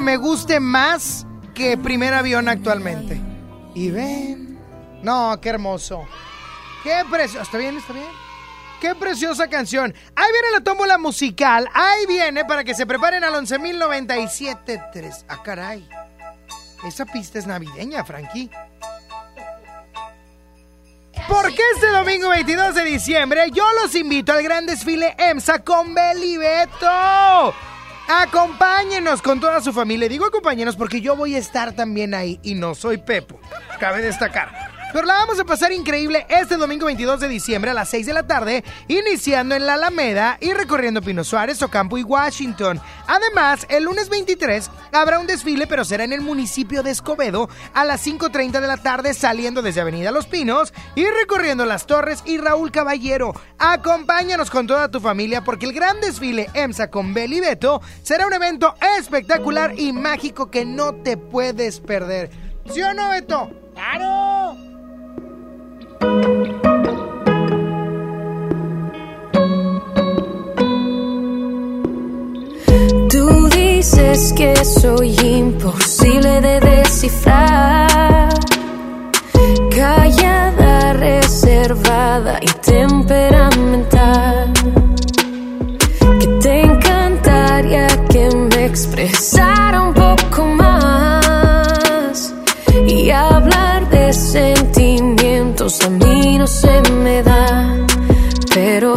Me guste más que Primer Avión actualmente. Y ven. No, qué hermoso. Qué precioso. ¿Está bien? ¿Está bien? Qué preciosa canción. Ahí viene la tómbola musical. Ahí viene para que se preparen al 11.097.3. Ah, caray. Esa pista es navideña, Frankie. Porque este domingo 22 de diciembre yo los invito al gran desfile EMSA con Belibeto. Acompáñenos con toda su familia. Digo acompáñenos porque yo voy a estar también ahí y no soy Pepo. Cabe destacar. Pero la vamos a pasar increíble este domingo 22 de diciembre a las 6 de la tarde, iniciando en la Alameda y recorriendo Pino Suárez, Ocampo y Washington. Además, el lunes 23 habrá un desfile, pero será en el municipio de Escobedo a las 5.30 de la tarde, saliendo desde Avenida Los Pinos y recorriendo Las Torres y Raúl Caballero. Acompáñanos con toda tu familia porque el gran desfile EMSA con Beli Beto será un evento espectacular y mágico que no te puedes perder. ¿Sí o no, Beto? ¡Claro! Tú dices que soy imposible de descifrar. Callada, reservada y temperamental. Que te encantaría que me expresara un poco más. Sentimientos a mí no se me da. Pero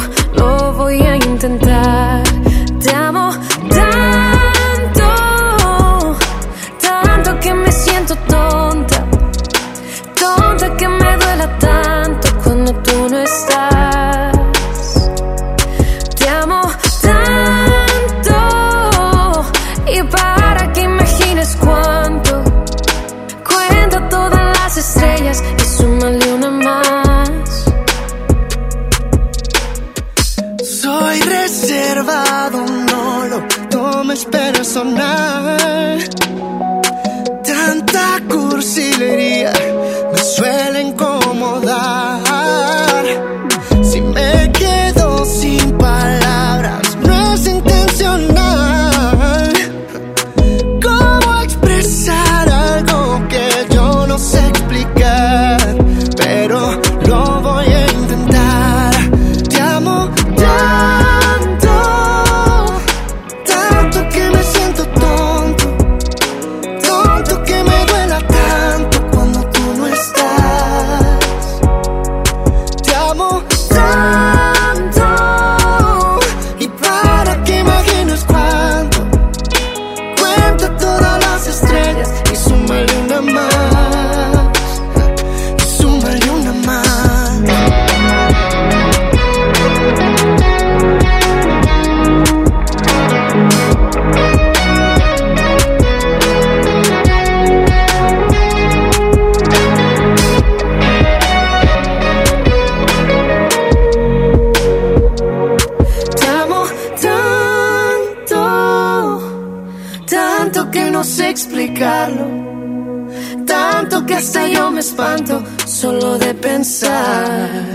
Tanto que hasta yo me espanto solo de pensar.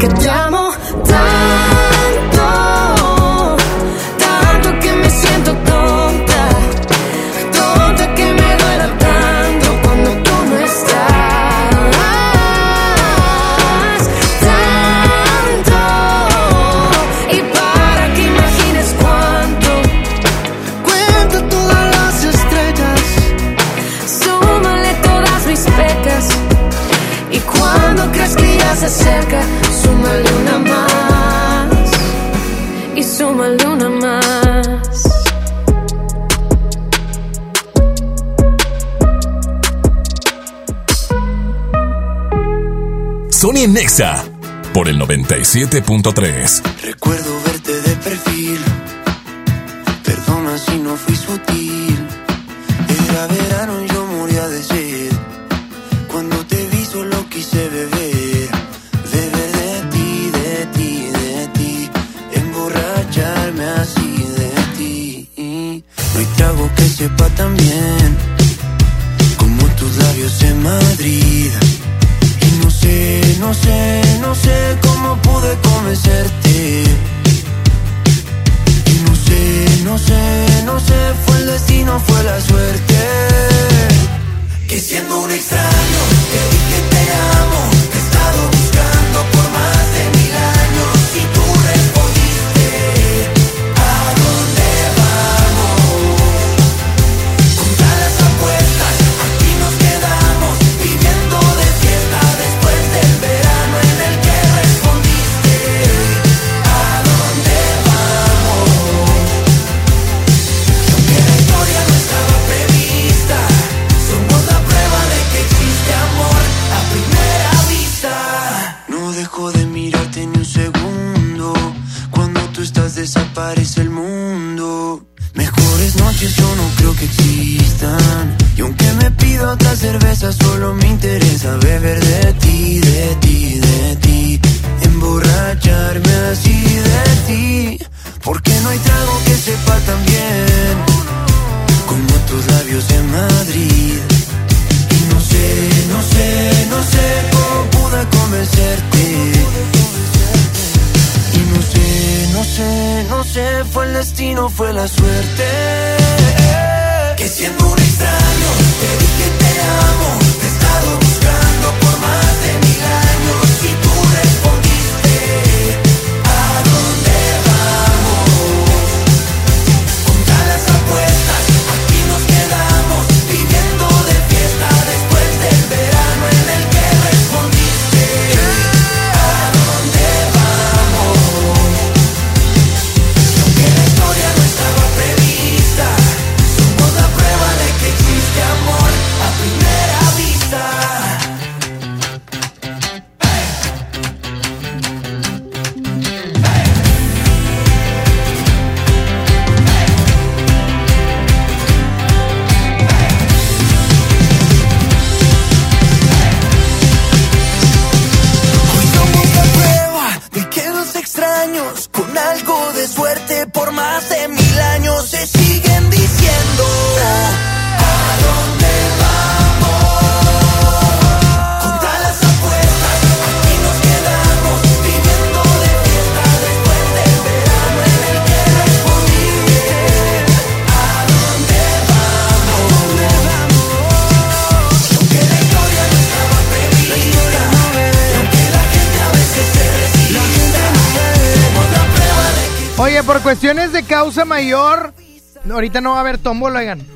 Que te amo tanto, acerca Súmale una más Y súmale una más Sony Nexa por el 97.3. Recuerdo verte de perfil. Perdona si no fui sutil. Mayor, ahorita no va a haber tómbola, oigan.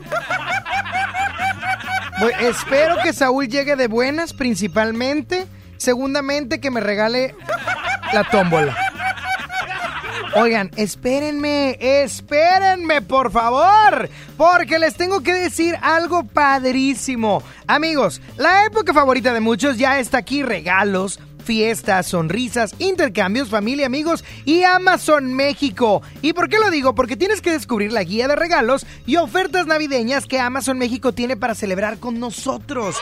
Espero que Saúl llegue de buenas, principalmente. Segundamente, que me regale la tómbola. Oigan, espérenme, espérenme, por favor, porque les tengo que decir algo padrísimo. Amigos, la época favorita de muchos ya está aquí, regalos. Fiestas, sonrisas, intercambios, familia, amigos y Amazon México. ¿Y por qué lo digo? Porque tienes que descubrir la guía de regalos y ofertas navideñas que Amazon México tiene para celebrar con nosotros.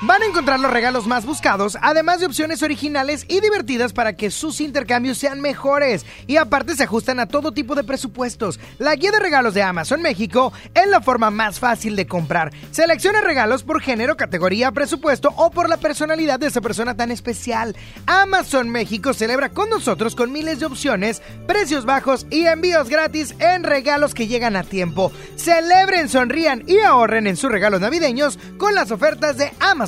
Van a encontrar los regalos más buscados, además de opciones originales y divertidas para que sus intercambios sean mejores. Y aparte se ajustan a todo tipo de presupuestos. La guía de regalos de Amazon México es la forma más fácil de comprar. Selecciona regalos por género, categoría, presupuesto o por la personalidad de esa persona tan especial. Amazon México celebra con nosotros con miles de opciones, precios bajos y envíos gratis en regalos que llegan a tiempo. Celebren, sonrían y ahorren en sus regalos navideños con las ofertas de Amazon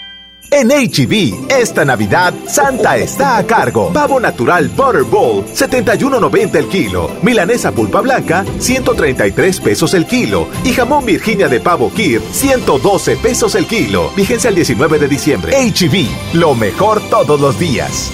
En HB, e esta Navidad, Santa está a cargo. Pavo natural Butterball, 71.90 el kilo. Milanesa pulpa blanca, 133 pesos el kilo. Y jamón Virginia de pavo Kir, 112 pesos el kilo. Vigencia el 19 de diciembre. HB, e lo mejor todos los días.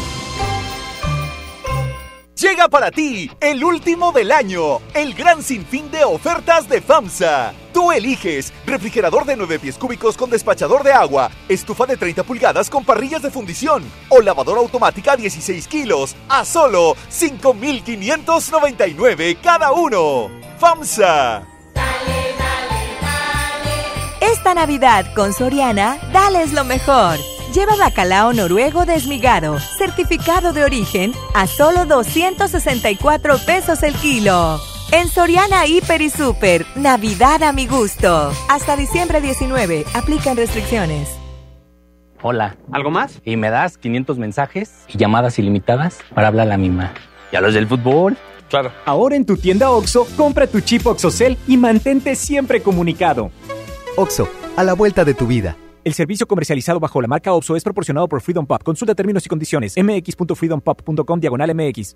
Llega para ti el último del año, el gran sinfín de ofertas de FAMSA. Tú eliges refrigerador de 9 pies cúbicos con despachador de agua, estufa de 30 pulgadas con parrillas de fundición o lavadora automática 16 kilos a solo 5,599 cada uno. FAMSA. Esta Navidad con Soriana, dales lo mejor. Lleva bacalao noruego desmigado, certificado de origen, a solo 264 pesos el kilo. En Soriana Hiper y Super, Navidad a mi gusto. Hasta diciembre 19, aplican restricciones. Hola. ¿Algo más? Y me das 500 mensajes y llamadas ilimitadas para hablar a la misma. ¿Y a los del fútbol? Claro. Ahora en tu tienda OXO, compra tu chip OXOCEL y mantente siempre comunicado. OXO, a la vuelta de tu vida. El servicio comercializado bajo la marca OPSO es proporcionado por Freedom Pop. Consulta términos y condiciones. mx.freedompop.com diagonal mx.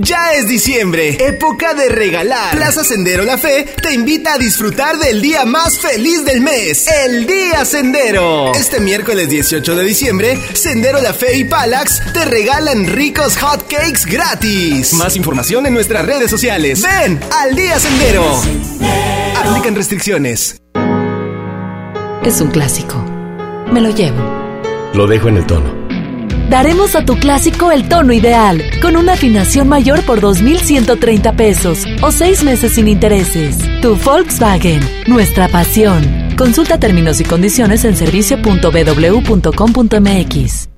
Ya es diciembre, época de regalar. Plaza Sendero La Fe te invita a disfrutar del día más feliz del mes, el Día Sendero. Este miércoles 18 de diciembre, Sendero La Fe y Palax te regalan ricos hot cakes gratis. Más información en nuestras redes sociales. Ven al Día Sendero. Aplican restricciones. Es un clásico. Me lo llevo. Lo dejo en el tono. Daremos a tu clásico el tono ideal, con una afinación mayor por 2.130 pesos o seis meses sin intereses. Tu Volkswagen, nuestra pasión. Consulta términos y condiciones en servicio.bw.com.mx.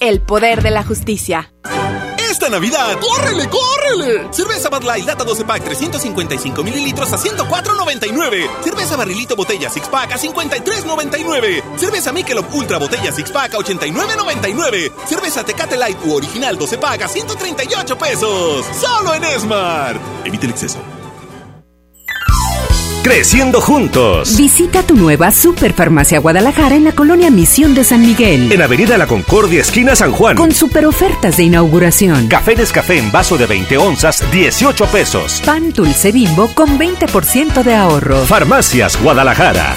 El poder de la justicia. Esta Navidad, ¡córrele, córrele! Cerveza Bud Light Lata 12 Pack 355 mililitros a 104.99. Cerveza Barrilito Botella Six Pack a 53.99. Cerveza Michelob Ultra Botella Six Pack a 89.99. Cerveza Tecate Light u Original 12 Pack a 138 pesos. Solo en Smart. Evite el exceso. Creciendo juntos. Visita tu nueva Superfarmacia Guadalajara en la colonia Misión de San Miguel. En Avenida La Concordia, esquina San Juan. Con super ofertas de inauguración. Café Descafé en vaso de 20 onzas, 18 pesos. Pan dulce bimbo con 20% de ahorro. Farmacias Guadalajara.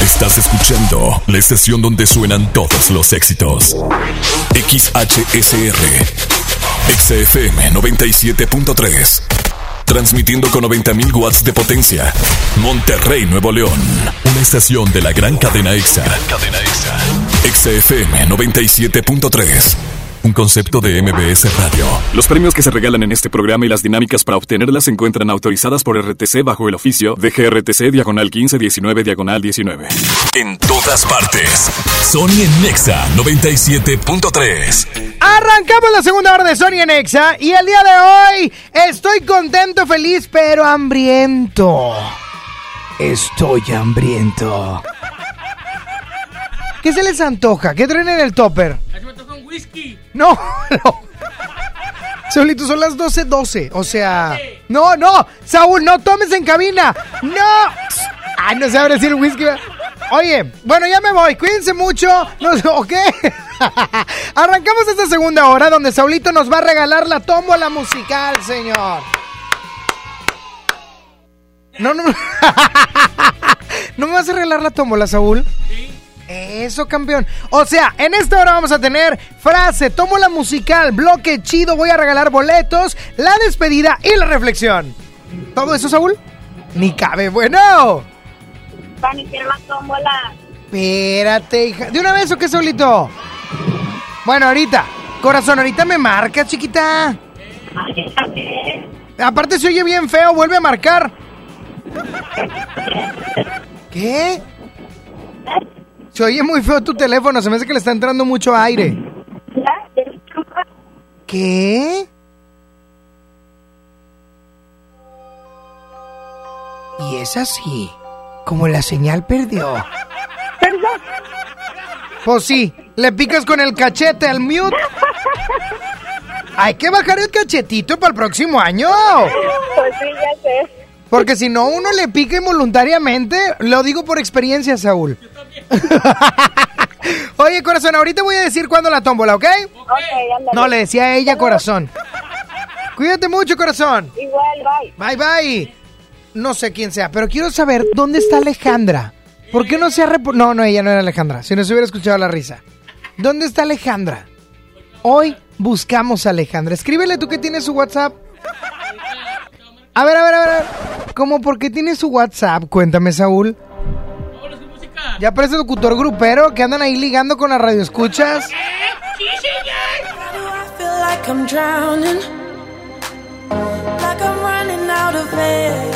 Estás escuchando la estación donde suenan todos los éxitos. XHSR. XFM 97.3. Transmitiendo con 90.000 watts de potencia. Monterrey, Nuevo León. Una estación de la gran cadena EXA. Cadena EXA. XFM 97.3. Un concepto de MBS Radio. Los premios que se regalan en este programa y las dinámicas para obtenerlas se encuentran autorizadas por RTC bajo el oficio de GRTC Diagonal 1519 Diagonal 19. En todas partes. Sony en Nexa 97.3. Arrancamos la segunda hora de Sony en Exa y el día de hoy estoy contento, feliz, pero hambriento. Estoy hambriento. ¿Qué se les antoja? ¿Qué traen en el topper? Whisky. No, (laughs) no. Saulito, son las 12.12. O sea. No, no. Saúl, no tomes en cabina. No. Ay, no se abre decir whisky. Oye, bueno, ya me voy. Cuídense mucho. No, ¿Ok? (laughs) Arrancamos esta segunda hora donde Saulito nos va a regalar la tómbola musical, señor. No, no. (laughs) ¿No me vas a regalar la tómbola, Saúl? Eso, campeón. O sea, en esta hora vamos a tener frase, tomo la musical, bloque chido, voy a regalar boletos, la despedida y la reflexión. ¿Todo eso, Saúl? Ni cabe, bueno. Van a la tómbola. Espérate, hija. ¿De una vez o qué, Saulito? Bueno, ahorita. Corazón, ahorita me marca, chiquita. Aparte se oye bien feo, vuelve a marcar. ¿Qué? Se oye muy feo tu teléfono, se me hace que le está entrando mucho aire. ¿Qué? Y es así, como la señal perdió. ¿Perdón? Pues sí, le picas con el cachete al mute. Hay que bajar el cachetito para el próximo año. Pues sí, ya sé. Porque si no uno le pica involuntariamente, lo digo por experiencia, Saúl. (laughs) Oye, corazón, ahorita voy a decir cuándo la tómbola, ¿ok? No, le decía a ella, corazón. Cuídate mucho, corazón. Igual, Bye, bye. bye. No sé quién sea, pero quiero saber dónde está Alejandra. ¿Por qué no se ha No, no, ella no era Alejandra. Si no se hubiera escuchado la risa. ¿Dónde está Alejandra? Hoy buscamos a Alejandra. Escríbele tú que tienes su WhatsApp. A ver, a ver, a ver. ¿Cómo por qué tienes su WhatsApp? Cuéntame, Saúl. Ya parece locutor grupero que andan ahí ligando con las radioescuchas. feel like I'm drowning, like I'm running out of air.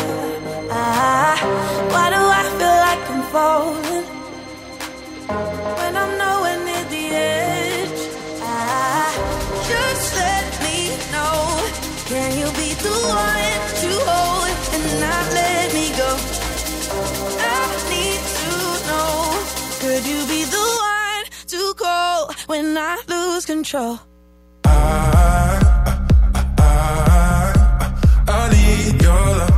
Why do I feel like I'm falling when I'm nowhere near the edge? Just let me know. Can you be the one to hold and not let me go? I need. Could you be the one to call when I lose control? I I I need your love.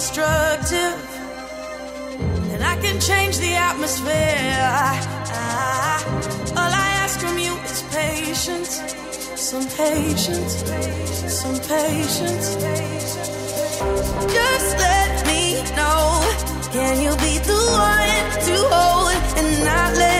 Destructive. And I can change the atmosphere. Ah, all I ask from you is patience. Some patience. Some patience. Just let me know. Can you be the one to hold and not let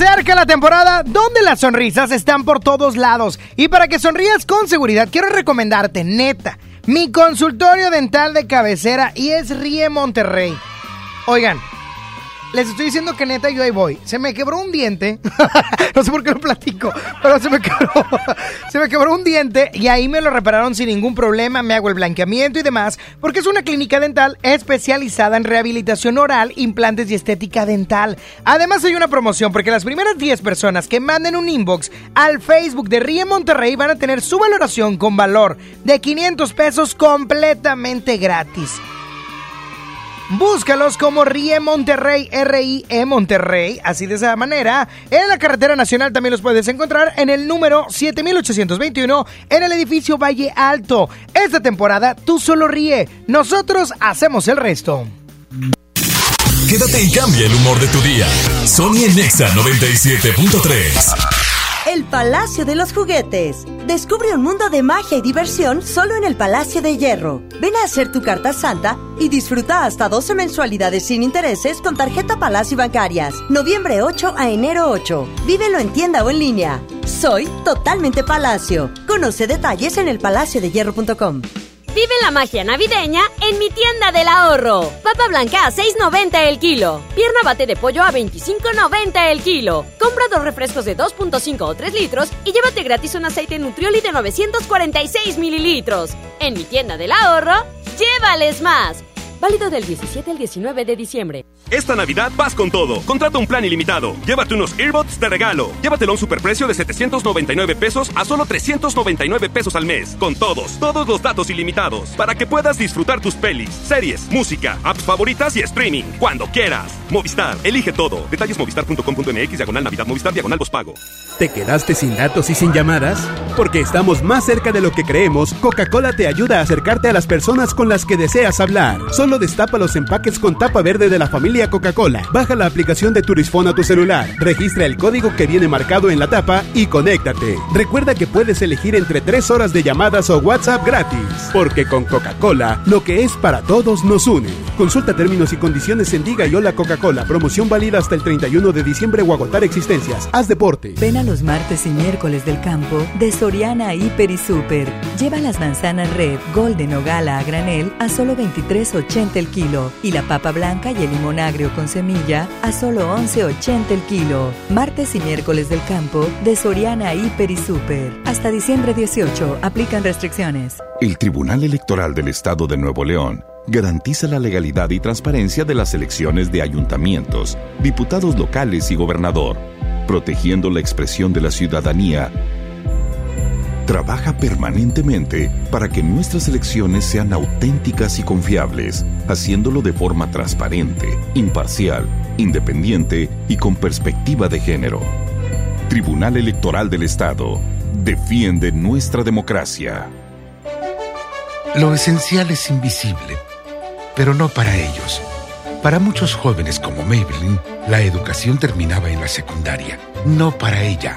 acerca la temporada donde las sonrisas están por todos lados. Y para que sonrías con seguridad, quiero recomendarte, neta, mi consultorio dental de cabecera y es Rie Monterrey. Oigan, les estoy diciendo que neta yo ahí voy. Se me quebró un diente. (laughs) no sé por qué lo platico, pero se me quebró. se me quebró un diente y ahí me lo repararon sin ningún problema. Me hago el blanqueamiento y demás, porque es una clínica dental especializada en rehabilitación oral, implantes y estética dental. Además hay una promoción porque las primeras 10 personas que manden un inbox al Facebook de Rie Monterrey van a tener su valoración con valor de 500 pesos completamente gratis. Búscalos como Rie Monterrey, R-I-E Monterrey, así de esa manera. En la carretera nacional también los puedes encontrar en el número 7821 en el edificio Valle Alto. Esta temporada tú solo ríe, nosotros hacemos el resto. Quédate y cambia el humor de tu día. Sony Nexa 97.3. El Palacio de los Juguetes. Descubre un mundo de magia y diversión solo en el Palacio de Hierro. Ven a hacer tu carta santa y disfruta hasta 12 mensualidades sin intereses con tarjeta Palacio bancarias. Noviembre 8 a enero 8. Vívelo en tienda o en línea. Soy totalmente Palacio. Conoce detalles en elpalaciodehierro.com. Vive la magia navideña en mi tienda del ahorro. Papa blanca a 6.90 el kilo. Pierna bate de pollo a 25.90 el kilo. Compra dos refrescos de 2.5 o 3 litros y llévate gratis un aceite Nutrioli de 946 mililitros. En mi tienda del ahorro, llévales más. Válido del 17 al 19 de diciembre. Esta Navidad vas con todo. Contrata un plan ilimitado. Llévate unos earbuds de regalo. Llévatelo a un superprecio de 799 pesos a solo 399 pesos al mes. Con todos, todos los datos ilimitados. Para que puedas disfrutar tus pelis, series, música, apps favoritas y streaming. Cuando quieras. Movistar, elige todo. Detalles movistar.com.mx, diagonal Navidad, Movistar, diagonal pago. ¿Te quedaste sin datos y sin llamadas? Porque estamos más cerca de lo que creemos, Coca-Cola te ayuda a acercarte a las personas con las que deseas hablar. Solo destapa los empaques con tapa verde de la familia Coca-Cola. Baja la aplicación de Turisfón a tu celular, registra el código que viene marcado en la tapa y conéctate. Recuerda que puedes elegir entre 3 horas de llamadas o WhatsApp gratis. Porque con Coca-Cola, lo que es para todos nos une. Consulta términos y condiciones en Diga y Hola Coca-Cola. Promoción válida hasta el 31 de diciembre o agotar existencias. Haz deporte. Ven a los martes y miércoles del campo de Soriana Hiper y Super. Lleva las manzanas Red, Golden o Gala a granel a solo 23.80 el kilo y la papa blanca y el limón agrio con semilla a solo 11.80 el kilo. Martes y miércoles del campo de Soriana Hiper y Super. Hasta diciembre 18 aplican restricciones. El Tribunal Electoral del Estado de Nuevo León garantiza la legalidad y transparencia de las elecciones de ayuntamientos, diputados locales y gobernador, protegiendo la expresión de la ciudadanía. Trabaja permanentemente para que nuestras elecciones sean auténticas y confiables, haciéndolo de forma transparente, imparcial, independiente y con perspectiva de género. Tribunal Electoral del Estado. Defiende nuestra democracia. Lo esencial es invisible, pero no para ellos. Para muchos jóvenes como Maybelline, la educación terminaba en la secundaria. No para ella.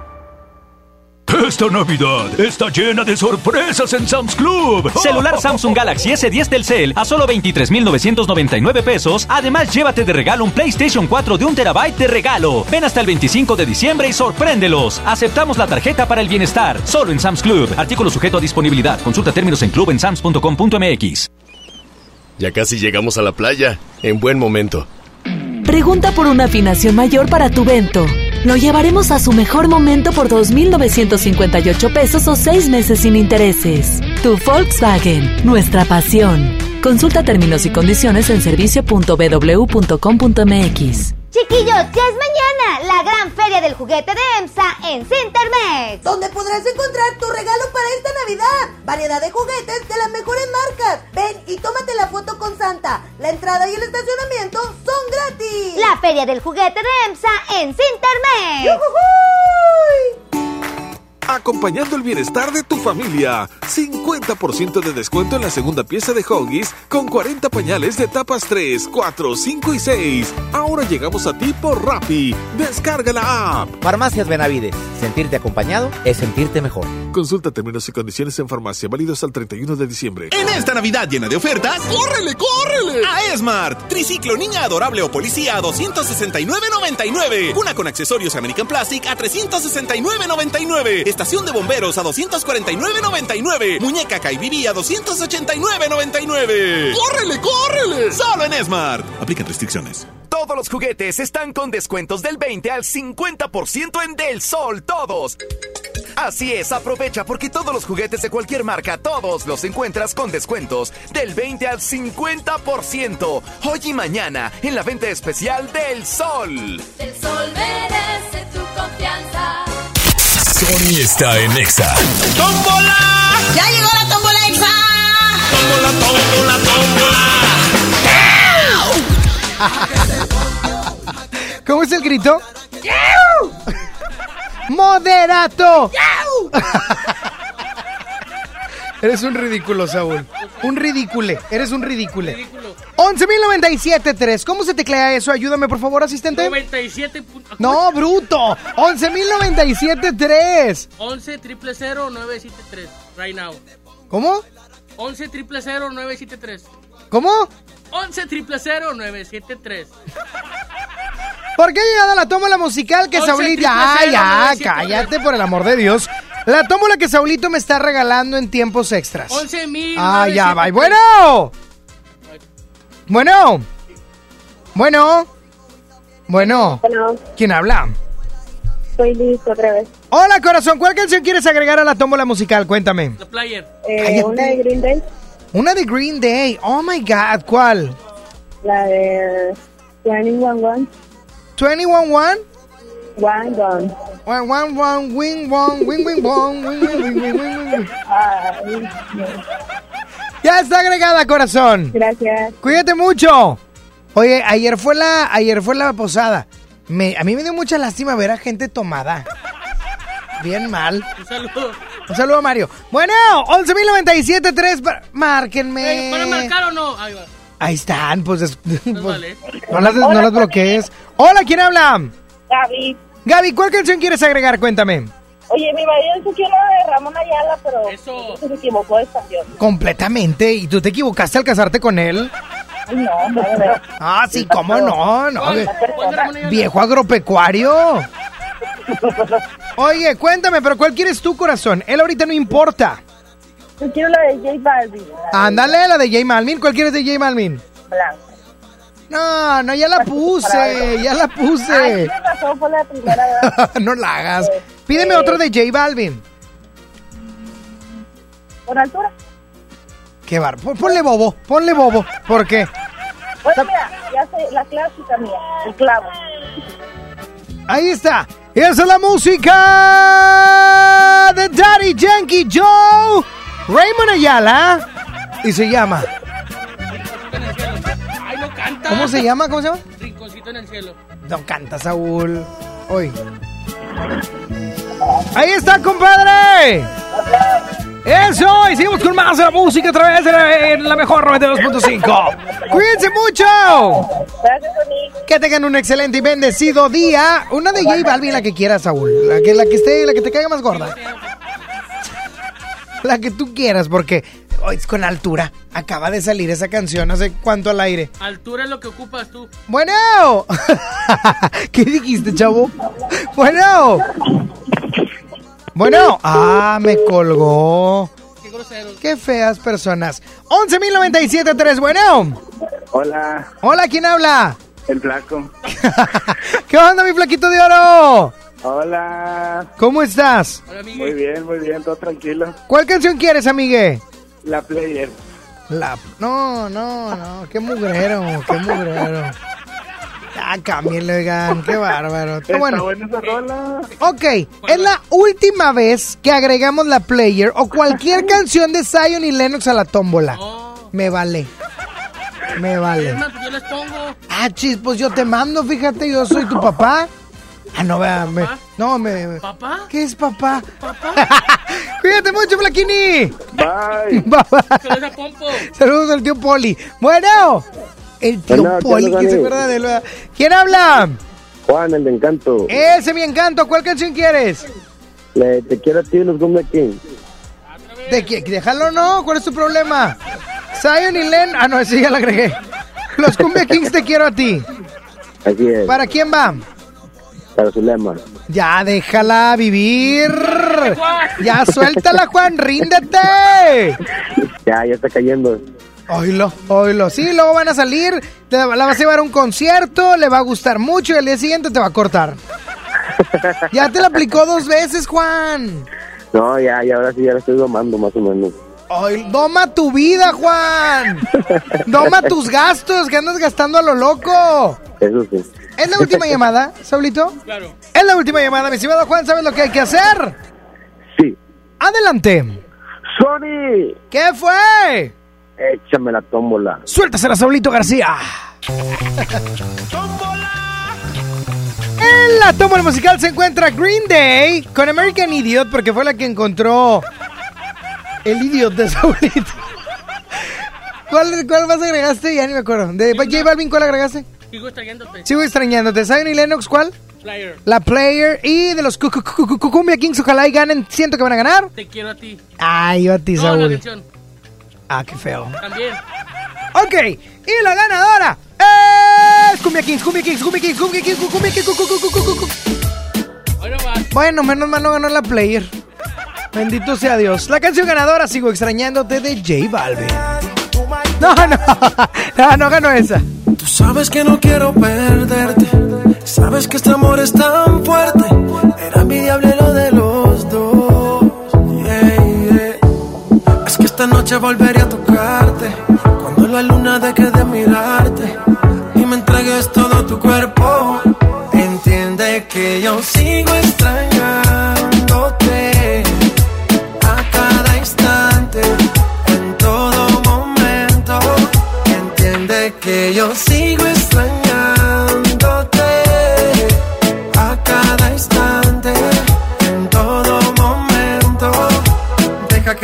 Esta Navidad está llena de sorpresas en Sam's Club. Celular (laughs) Samsung Galaxy S10 del Cell a solo 23,999 pesos. Además, llévate de regalo un PlayStation 4 de un terabyte de regalo. Ven hasta el 25 de diciembre y sorpréndelos. Aceptamos la tarjeta para el bienestar. Solo en Sam's Club. Artículo sujeto a disponibilidad. Consulta términos en clubensams.com.mx. Ya casi llegamos a la playa. En buen momento. Pregunta por una afinación mayor para tu vento. Lo llevaremos a su mejor momento por 2.958 pesos o 6 meses sin intereses. Tu Volkswagen, nuestra pasión. Consulta términos y condiciones en servicio.bw.com.mx. Chiquillos, ya es mañana la gran feria del juguete de EMSA en Cintermex. Donde podrás encontrar tu regalo para esta Navidad. Variedad de juguetes de las mejores marcas. Ven y tómate la foto con Santa. La entrada y el estacionamiento son gratis. La feria del juguete de EMSA en Cintermex. ¡Yujujuy! Acompañando el bienestar de tu familia. 50% de descuento en la segunda pieza de Hoggies con 40 pañales de tapas 3, 4, 5 y 6. Ahora llegamos a ti por Rappi. Descarga la app. Farmacias Benavides. Sentirte acompañado es sentirte mejor. Consulta términos y condiciones en farmacia válidos al 31 de diciembre. En esta Navidad llena de ofertas, ¡córrele, córrele! A Esmart. Triciclo niña adorable o policía a 269.99. Una con accesorios American Plastic a 369.99. Estación de bomberos a 249.99. Muñeca Kaibibi a 289.99. ¡Córrele, córrele! Solo en Esmart. Aplican restricciones. Todos los juguetes están con descuentos del 20 al 50% en Del Sol, todos. Así es, aprovecha porque todos los juguetes de cualquier marca, todos los encuentras con descuentos del 20 al 50%. Hoy y mañana en la venta especial del Sol. El sol merece tu confianza. Sony está en Exa. ¡Tómbola! ¡Ya llegó la tómbola Exa! ¡Tómbola, tómbola, tómbola! (laughs) ¿Cómo es el grito? (laughs) ¡Moderato! (laughs) Eres un ridículo, Saúl. Un ridícule. Eres un ridícule. 11.097.3. ¿Cómo se teclea eso? Ayúdame, por favor, asistente. 97. No, bruto. 11.097.3. 11 triple 973. Right now. ¿Cómo? 11 triple 973. ¿Cómo? 11 triple 973. ¿Por qué ha llegado la tómbola musical que 11 Saulito? Ya, ya, cállate por el amor de Dios. La tómbola que Saulito me está regalando en tiempos extras. 11 mil. Ah, ya va. Bueno. Bueno. Bueno. Bueno. ¿Quién habla? Estoy listo otra vez. Hola, corazón. ¿Cuál canción quieres agregar a la tómbola musical? Cuéntame. The Player. Eh, una de Green Day, Una de Green Day. Oh my God. ¿Cuál? la de 21 ¿21 One? One. One, one, one, wing, one, wing, wing, one, wing, wing, wing, wing, wing, wing. Ya está agregada, corazón. Gracias. Cuídate mucho. Oye, ayer fue la, ayer fue la posada. Me, a mí me dio mucha lástima ver a gente tomada. Bien mal. Un saludo. Un saludo a Mario. Bueno, 11.097.3. pa- Márquenme. Eh, ¿Para marcar o no? Ahí va. Ahí están, pues, es- (laughs) pues, vale. no, las, no las bloquees. Hola, ¿quién habla? Gaby. Gaby, ¿cuál canción quieres agregar? Cuéntame. Oye, mi marido dice que una de Ramón Ayala, pero Eso. se equivocó de estación. Completamente. ¿Y tú te equivocaste al casarte con él? No, no, no. Ah, sí, cómo no, no. Viejo agropecuario. Oye, cuéntame, pero ¿cuál quieres tú, corazón? Él ahorita no importa. Yo quiero la de J Balvin. Ándale, la de J Malmin. ¿Cuál quieres de J Malmin? Blanca. No, no, ya la puse, ya la puse. tienes razón, fue la primera vez. (laughs) no la hagas. Pídeme otro de J Balvin. ¿Por altura? Qué bar. pon- Ponle bobo, ponle bobo. ¿Por qué? Bueno, mira, ya sé, la clásica mía, el clavo. Ahí está. Esa es la música de Daddy Yankee Joe. Raymond Ayala. Y se llama. Ay, no canta. ¿Cómo se llama? ¿Cómo se llama? Rinconcito en el cielo. No canta, Saúl. Hoy. Ahí está, compadre. Eso, y seguimos con más de la música a través de la, en la mejor 92.5. Cuídense mucho. Que tengan un excelente y bendecido día. Una de J Balvin, la que quieras, Saúl. La que, la que esté, la que te caiga más gorda. La que tú quieras, porque hoy es con altura. Acaba de salir esa canción hace cuánto al aire. Altura es lo que ocupas tú. Bueno. (laughs) ¿Qué dijiste, chavo? Bueno. Bueno. Ah, me colgó. groseros. Qué feas personas. 11.097.3, bueno. Hola, Hola, ¿quién habla? el flaco. (laughs) ¿Qué onda, mi flaquito de oro? Hola. ¿Cómo estás? Muy bien, muy bien, todo tranquilo. ¿Cuál canción quieres, amigue? La player. La... No, no, no, qué mugrero, qué mugrero. Ya, cámbienle, oigan, qué bárbaro. Está bueno. buena esa rola. Ok, es la última vez que agregamos la player o cualquier canción de Zion y Lennox a la tómbola. Me vale. Me vale. Es más, yo les pongo. Ah, chis, pues yo te mando, fíjate, yo soy tu papá. Ah, no, vea, me- no, me... ¿Papá? ¿Qué es papá? (laughs) Cuídate mucho, Flaquini. Bye. (laughs) Pero esa pompo. Saludos al tío Poli. Bueno, el tío Bueno, ¿qué Poli, ¿quién se Dani? acuerda de él? ¿Quién habla? Juan, el de Encanto. Ese mi encanto, ¿cuál canción quieres? Le- te quiero a ti, los Gumbia King. ¿De qué? Déjalo, no, ¿cuál es tu problema? Zion y Len, ah, no, ese ya la agregué. Los Cumbia Kings te quiero a ti. Así es, ¿Para quién va? Para su lema. Ya déjala vivir. Ya suéltala, Juan, ríndete. Ya, ya está cayendo. Oílo, oílo. Sí, luego van a salir, te la vas a llevar a un concierto, le va a gustar mucho y al día siguiente te va a cortar. Ya te la aplicó dos veces, Juan. No, ya, ya ahora sí ya la estoy domando más o menos. Ay, doma tu vida, Juan. Doma tus gastos, que andas gastando a lo loco. Eso sí. ¿Es la última llamada, Saulito? Claro. Es la última llamada, mi estimado Juan, ¿sabes lo que hay que hacer? Sí. Adelante. ¡Sony! ¿Qué fue? Échame la tómbola. Suéltasela, Saulito García. En la tómbola musical se encuentra Green Day con American Idiot porque fue la que encontró el idiot de Saulito. ¿Cuál, ¿Cuál más agregaste? Ya ni me acuerdo. ¿De J Balvin cuál agregaste? Sigo extrayéndote. Sigo extrañándote. ¿Zion y Lennox cuál? Flyer. La Player y de los Cu- Cu- Cu- Cu- Cumbia Kings ojalá y ganen. Siento que van a ganar. Te quiero a ti. Ay, yo a ti, No, Saúl. Ah, qué feo. También. Ok, y la ganadora es Cumbia Kings, Cumbia Kings, Cumbia Kings, Cumbia Kings, Cumbia Kings, cu- cu- cu- cu- cu- cu- Bueno, menos mal no ganó la player. Bendito sea Dios. La canción ganadora, sigo extrañándote, de J Balvin. No, no, (laughs) no, no ganó esa. Tú sabes que no quiero perderte. Sabes que este amor es tan fuerte. Era envidiable lo de los dos. Yeah, yeah. Es que esta noche volveré a tocarte. Cuando la luna deje de mirarte. Y me entregues todo tu cuerpo. Entiende que yo sigo extrañándote.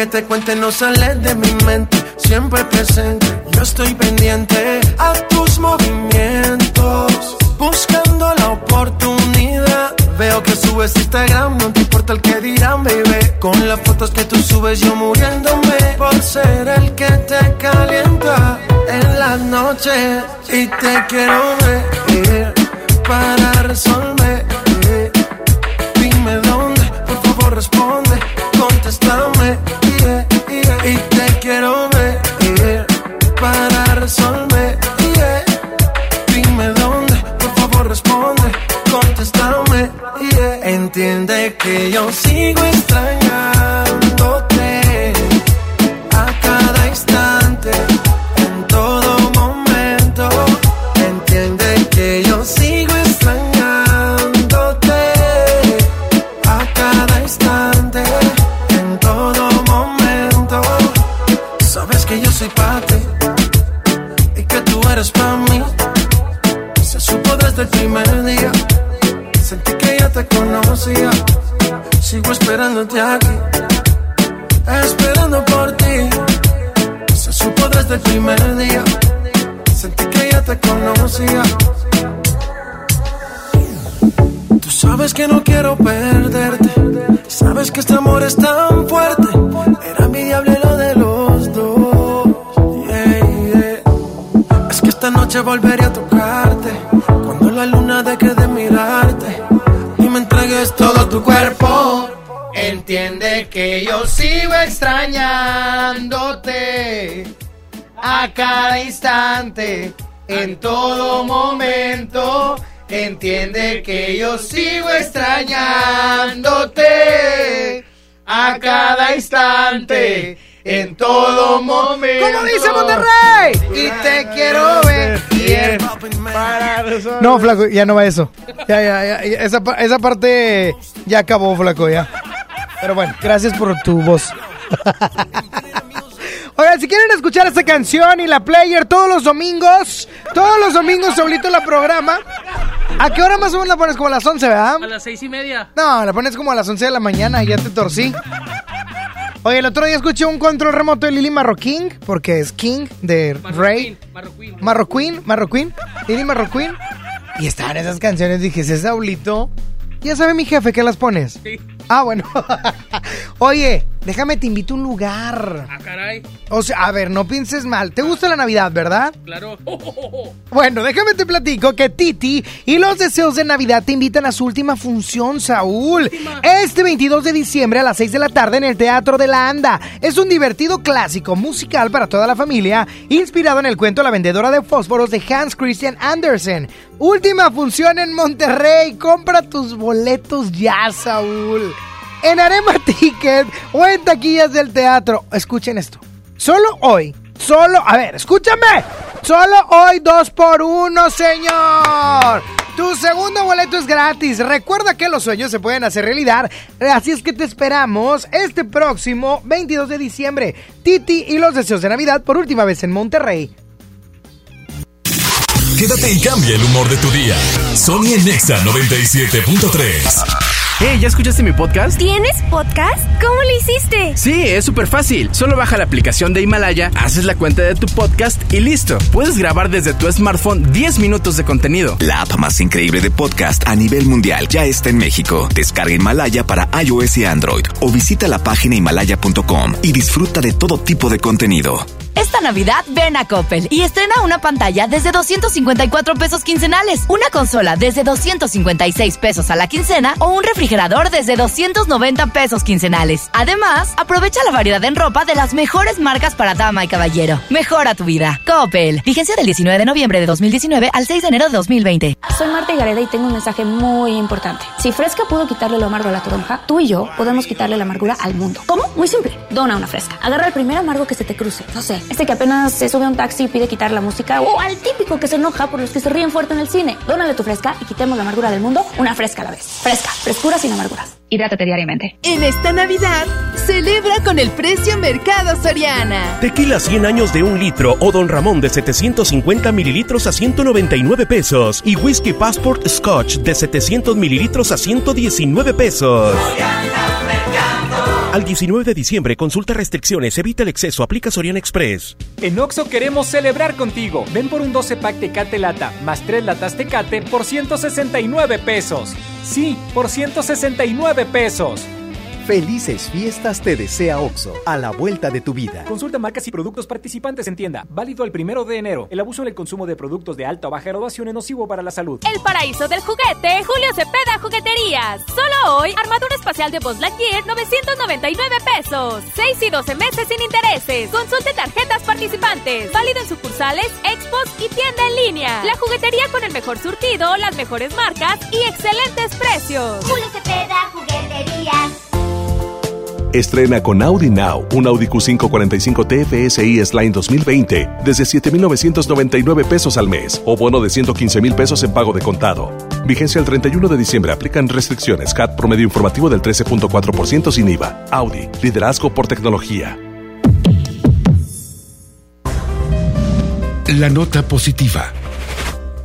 Te cuente, no sale de mi mente, siempre presente. Yo estoy pendiente a tus movimientos, buscando la oportunidad. Veo que subes Instagram, no te importa el que dirán, baby. Con las fotos que tú subes, yo muriéndome por ser el que te calienta en las noches. Y te quiero ver para resolver. Que yo sigo extrañándote a cada instante, en todo momento. Entiende que yo sigo extrañándote a cada instante, en todo momento. Sabes que yo soy para ti y que tú eres para mí. Se supo desde el primer día. Sentí que ya te conocía. Esperándote aquí, esperando por ti. Se supo desde el primer día. Sentí que ya te conocía. Tú sabes que no quiero perderte. Sabes que este amor es tan fuerte. Era envidiable lo de los dos. Yeah. Es que esta noche volveré a tocarte. Cuando la luna deje de mirarte. Y me entregues todo tu cuerpo. Entiende que yo sigo extrañándote a cada instante, en todo momento. Entiende que yo sigo extrañándote a cada instante, en todo momento. ¿Cómo dice Monterrey? Y te quiero ver. Bien. No, flaco, ya no va eso. Ya, ya, ya. Esa, esa parte ya acabó, flaco, ya. Pero bueno, gracias por tu voz. Oigan, si quieren escuchar esta canción y la player todos los domingos, todos los domingos solito la programa. ¿A qué hora más o menos la pones? Como a las 11, ¿verdad? A las seis y media. No, la pones como a las 11 de la mañana y ya te torcí. Oye, el otro día escuché un control remoto de Lili Marroquín, porque es King de Rey. Marroquín, Marroquín, Lili Marroquín. Y estaban esas canciones, dije, ¿es Saulito? Ya sabe mi jefe que las pones. Sí. Ah, bueno. (laughs) Oye, déjame te invito a un lugar. Ah, caray. O sea, a ver, no pienses mal. ¿Te gusta la Navidad, verdad? Claro. (laughs) Bueno, déjame te platico que Titi y los deseos de Navidad te invitan a su última función, Saúl. Este 22 de diciembre a las 6 de la tarde en el Teatro de la Anda. Es un divertido clásico musical para toda la familia, inspirado en el cuento La vendedora de fósforos de Hans Christian Andersen. Última función en Monterrey. Compra tus boletos ya, Saúl. En Arema (laughs) Ticket o en taquillas del teatro. Escuchen esto. Solo hoy, solo, a ver, escúchame. Solo hoy dos por uno, señor. Tu segundo boleto es gratis. Recuerda que los sueños se pueden hacer realidad. Así es que te esperamos este próximo 22 de diciembre. Titi y los deseos de Navidad por última vez en Monterrey. Quédate y cambia el humor de tu día. Sony en Nexa 97.3. Hey, ¿ya escuchaste mi podcast? ¿Tienes podcast? ¿Cómo lo hiciste? Sí, es súper fácil. Solo baja la aplicación de Himalaya, haces la cuenta de tu podcast y listo. Puedes grabar desde tu smartphone 10 minutos de contenido. La app más increíble de podcast a nivel mundial ya está en México. Descarga Himalaya para iOS y Android o visita la página himalaya.com y disfruta de todo tipo de contenido. Esta Navidad ven a Coppel y estrena una pantalla desde 254 pesos quincenales, una consola desde 256 pesos a la quincena o un refrigerador desde 290 pesos quincenales. Además, aprovecha la variedad en ropa de las mejores marcas para dama y caballero. Mejora tu vida. Coppel. Vigencia del 19 de noviembre de 2019 al 6 de enero de 2020. Soy Marta Gareda y tengo un mensaje muy importante. Si Fresca pudo quitarle lo amargo a la toronja, tú y yo podemos quitarle la amargura al mundo. ¿Cómo? Muy simple. Dona una Fresca. Agarra el primer amargo que se te cruce. No sé, este que apenas se sube a un taxi y pide quitar la música o al típico que se enoja por los que se ríen fuerte en el cine. Dónale tu Fresca y quitemos la amargura del mundo una Fresca a la vez. Fresca, frescura sin amarguras. Hidrátate diariamente. En esta Navidad, celebra con el precio Mercado Soriana. Tequila 100 años de un litro o Don Ramón de 750 mililitros a 199 pesos. Y Whisky Passport Scotch de 700 mililitros a 119 pesos. Al 19 de diciembre, consulta restricciones, evita el exceso, aplica Soriana Express. En Oxo queremos celebrar contigo. Ven por un 12 pack Tecate Lata más 3 latas Tecate por 169 pesos. Sí, por 169 pesos. Felices fiestas te desea OXO, a la vuelta de tu vida. Consulta marcas y productos participantes en tienda. Válido el primero de enero. El abuso en el consumo de productos de alta o baja graduación es nocivo para la salud. El paraíso del juguete, Julio Cepeda Jugueterías. Solo hoy, armadura espacial de Buzz Lightyear, 999 pesos. 6 y 12 meses sin intereses. Consulte tarjetas participantes. Válido en sucursales, expos y tienda en línea. La juguetería con el mejor surtido, las mejores marcas y excelentes precios. Julio Cepeda. Estrena con Audi Now un Audi Q5 45 TFSI S-Line 2020 desde 7,999 pesos al mes o bono de 115 mil pesos en pago de contado. Vigencia el 31 de diciembre. Aplican restricciones. CAT promedio informativo del 13.4% sin IVA. Audi. Liderazgo por tecnología. La nota positiva.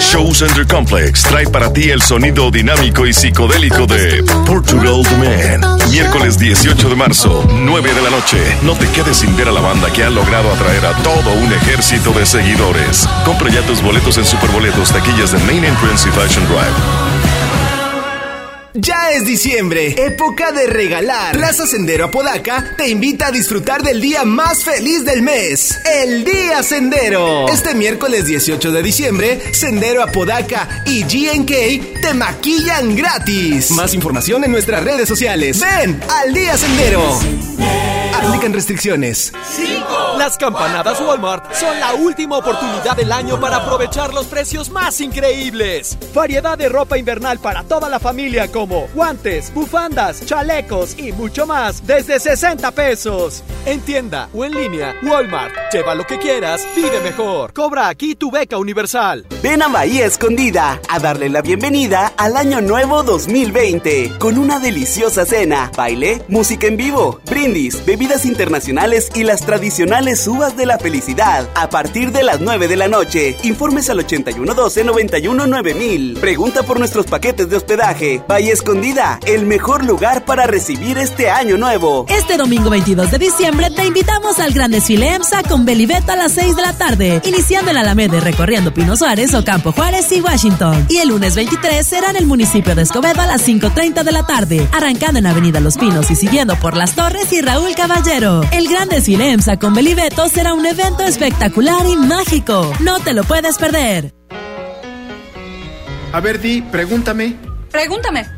Show Center Complex trae para ti el sonido dinámico y psicodélico de Portugal The Man. Miércoles 18 de marzo, 9 de la noche. No te quedes sin ver a la banda que ha logrado atraer a todo un ejército de seguidores. Compra ya tus boletos en Superboletos, taquillas de Main Entrance y Fashion Drive. Ya es diciembre, época de regalar. Plaza Sendero Apodaca te invita a disfrutar del día más feliz del mes, el Día Sendero. Este miércoles 18 de diciembre, Sendero Apodaca y GNK te maquillan gratis. Más información en nuestras redes sociales. Ven al Día Sendero. Aplican restricciones. Las campanadas Walmart son la última oportunidad del año para aprovechar los precios más increíbles. Variedad de ropa invernal para toda la familia como guantes, bufandas, chalecos y mucho más desde 60 pesos. En tienda o en línea, Walmart. Lleva lo que quieras, vive mejor. Cobra aquí tu beca universal. Ven a Bahía Escondida a darle la bienvenida al Año Nuevo 2020 con una deliciosa cena, baile, música en vivo, brindis, bebidas internacionales y las tradicionales uvas de la felicidad a partir de las 9 de la noche. Informes al 8112 919000. Pregunta por nuestros paquetes de hospedaje. Escondida, el mejor lugar para recibir este año nuevo. Este domingo 22 de diciembre te invitamos al gran desfile EMSA con Belibeto a las 6 de la tarde, iniciando en Alameda y recorriendo Pino Suárez, Ocampo Juárez y Washington. Y el lunes 23 será en el municipio de Escobedo a las 5.30 de la tarde, arrancando en Avenida Los Pinos y siguiendo por Las Torres y Raúl Caballero. El gran desfile EMSA con Belibeto será un evento espectacular y mágico. No te lo puedes perder. A ver, Di, pregúntame. Pregúntame.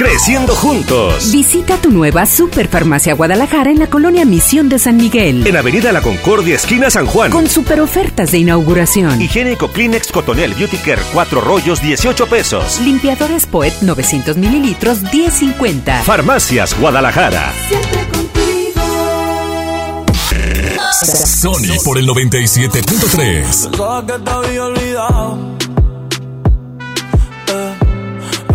Creciendo juntos. Visita tu nueva Superfarmacia Guadalajara en la colonia Misión de San Miguel. En Avenida La Concordia, esquina San Juan. Con super ofertas de inauguración. Higiénico Kleenex Cotonel Beauty Care, 4 rollos, 18 pesos. Limpiadores Poet 900 mililitros, 10.50. Farmacias Guadalajara. Sony por el 97.3.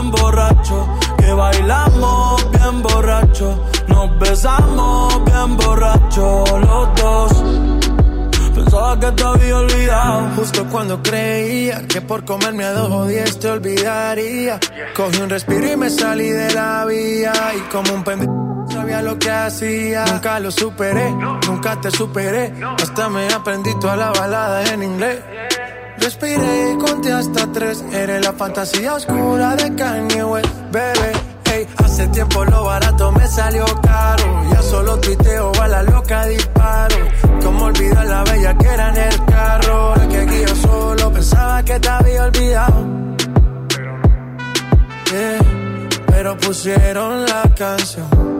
bien borracho, que bailamos bien borracho, nos besamos bien borracho los dos. Pensaba que te había olvidado. Justo cuando creía que por comerme a dos o te olvidaría. Cogí un respiro y me salí de la vía. Y como un pendejo sabía lo que hacía. Nunca lo superé, nunca te superé. Hasta me aprendí toda la balada en inglés. Respiré y conté hasta tres. Eres la fantasía oscura de Kanye West, bebé. Hey, hace tiempo lo barato me salió caro. Ya solo tuiteo a la loca disparo. Como olvidar la bella que era en el carro. La que guío solo pensaba que te había olvidado. Yeah, pero pusieron la canción.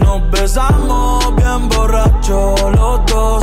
nos besamos bien borracho los dos.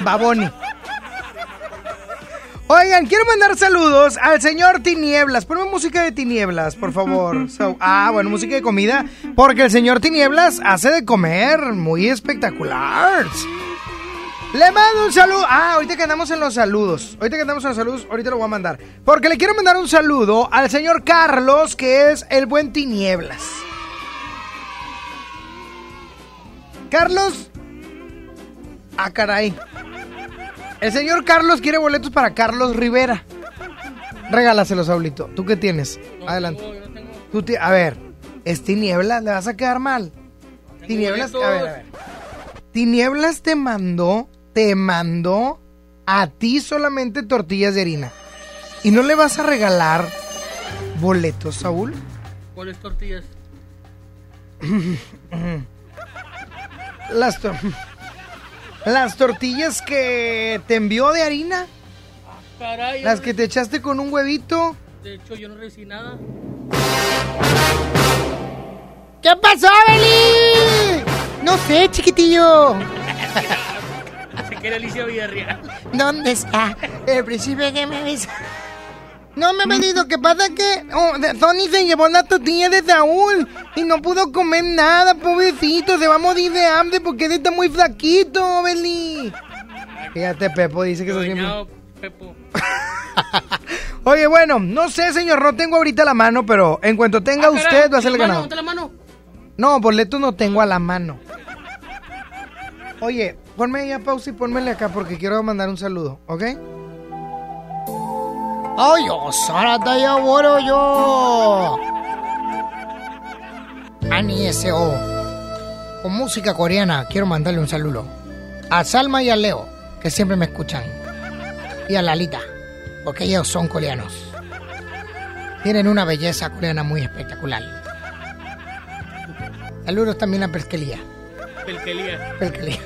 Baboni. Oigan, quiero mandar saludos al señor Tinieblas. Ponme música de Tinieblas, por favor. So- ah, bueno, música de comida. Porque el señor Tinieblas hace de comer muy espectacular. Le mando un saludo. Ah, ahorita que andamos en los saludos. Ahorita que andamos en los saludos, ahorita lo voy a mandar. Porque le quiero mandar un saludo al señor Carlos, que es el buen Tinieblas. Carlos. Ah, caray. El señor Carlos quiere boletos para Carlos Rivera. Regálaselos, Saulito. ¿Tú qué tienes? Adelante. Tú ti- a ver, es Tinieblas, le vas a quedar mal. Tinieblas, a ver, a ver. Tinieblas te mandó, te mandó a ti solamente tortillas de harina. ¿Y no le vas a regalar boletos, Saúl? ¿Cuáles tortillas? Las, tor- las tortillas que te envió de harina. Caray, Las que te echaste con un huevito. de hecho yo no recibí nada. ¿Qué pasó, Beli? No sé, chiquitillo. (laughs) Se quiere Alicia Villarreal. ¿Dónde está el príncipe que me avisa? No me ha venido, ¿qué pasa que oh, Tony se llevó la tortilla de Saúl y no pudo comer nada, pobrecito, se va a morir de hambre porque él está muy flaquito, Beli. Fíjate, Pepo dice que sos bien... Pepo. (laughs) Oye, bueno, no sé, señor, no tengo ahorita la mano, pero en cuanto tenga Ah, usted caray, va a ser el ¿la mano? ganador. ¿Dónde la mano? No, boletos no tengo a la mano. Oye, ponme ahí a pausa y pónmele acá porque quiero mandar un saludo, ¿ok? ¡Ay, yo, Sarata ya bueno yo! Ani S.O. Con música coreana quiero mandarle un saludo. A Salma y a Leo, que siempre me escuchan. Y a Lalita, porque ellos son coreanos. Tienen una belleza coreana muy espectacular. Saludos también a Pesquelía. Pelquelía. Pesquelía.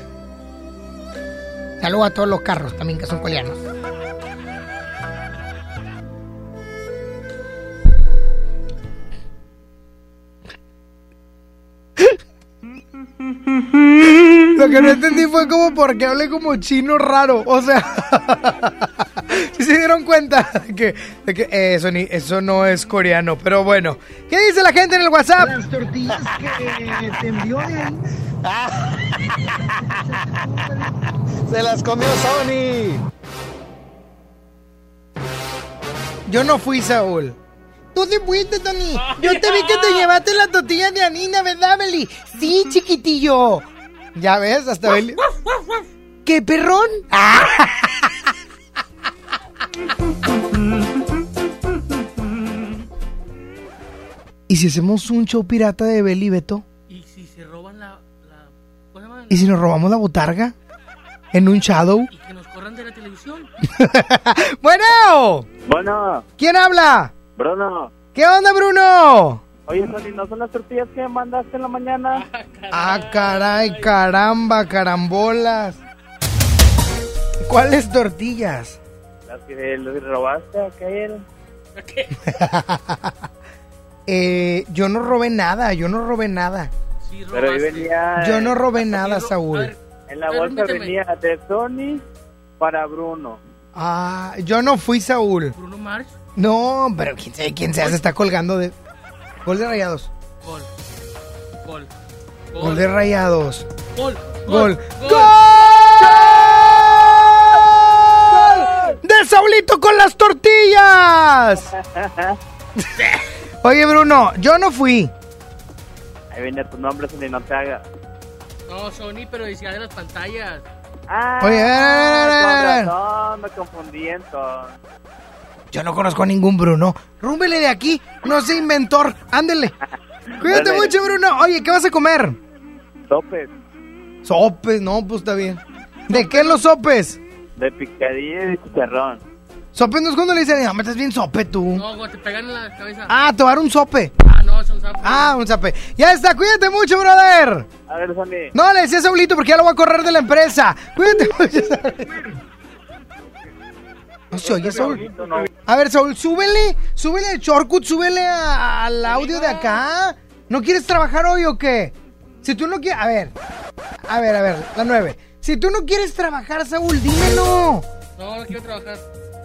Saludos a todos los carros también que son coreanos. (laughs) Lo que no entendí fue como porque hablé como chino raro. O sea, (laughs) ¿sí se dieron cuenta de que, de que eh, eso, ni- eso no es coreano. Pero bueno, ¿qué dice la gente en el WhatsApp? Las tortillas que te envió (laughs) Se las comió Sony. Yo no fui, Saúl. Tú te fuiste, Tony. Yo te vi que te llevaste la tortilla de Anina, ¿verdad, Beli? Sí, chiquitillo. Ya ves, hasta Beli. ¿Qué perrón? Ah. (laughs) ¿Y si hacemos un show pirata de Beli y Beto? Y si se roban la. la ¿Cómo se llama? ¿Y si nos robamos la botarga? ¿En un shadow? Y que nos corran de la televisión. (laughs) ¡Bueno! Bueno, ¿Quién habla? Bruno. ¿Qué onda, Bruno? Oye, Sony, ¿no son las tortillas que me mandaste en la mañana? Ah, caray, caramba, carambolas. ¿Cuáles tortillas? Las que robaste ayer. (laughs) Eh, yo no robé nada, yo no robé nada. Pero ahí venía... Yo no robé nada, Saúl. En la bolsa venía de Sony para Bruno. Ah, yo no fui Saúl. Bruno Mars. No, pero quién sabe quién sea, se está colgando de. Gol de rayados. Gol. Gol. Gol de rayados. Gol. Gol. ¡Gol! ¡De Saulito con las tortillas! (laughs) Oye, Bruno, yo no fui. Ahí venía tu nombre, Sony, no te hagas. No, Sony, pero decía de las pantallas. Ah, Oye, a ver, a ver, a ver, a ver. con razón, me confundí entonces. Yo no conozco a ningún Bruno. Rúmbele de aquí. No sé, inventor. Ándele. Cuídate Dale. mucho, Bruno. Oye, ¿qué vas a comer? Sopes Sopes, no, pues está bien. ¿De qué los sopes? de picadilla y de chicharrón. Sopes no es cuando le dicen, no, me estás bien sope tú. No, güey, te pegan en la cabeza. Ah, tomar un sope. Ah, no, son Ah, un zape. Ya está, cuídate mucho, brother. A ver, Sony. No, le decía a Saulito porque ya lo voy a correr de la empresa. Cuídate (laughs) mucho. No se oye, Saúl. A ver, Saúl, súbele, súbele el shortcut, súbele a- al audio de acá. ¿No quieres trabajar hoy o qué? Si tú no quieres, a ver, a ver, a ver, la nueve. Si tú no quieres trabajar, Saúl, dímelo. No, no quiero trabajar.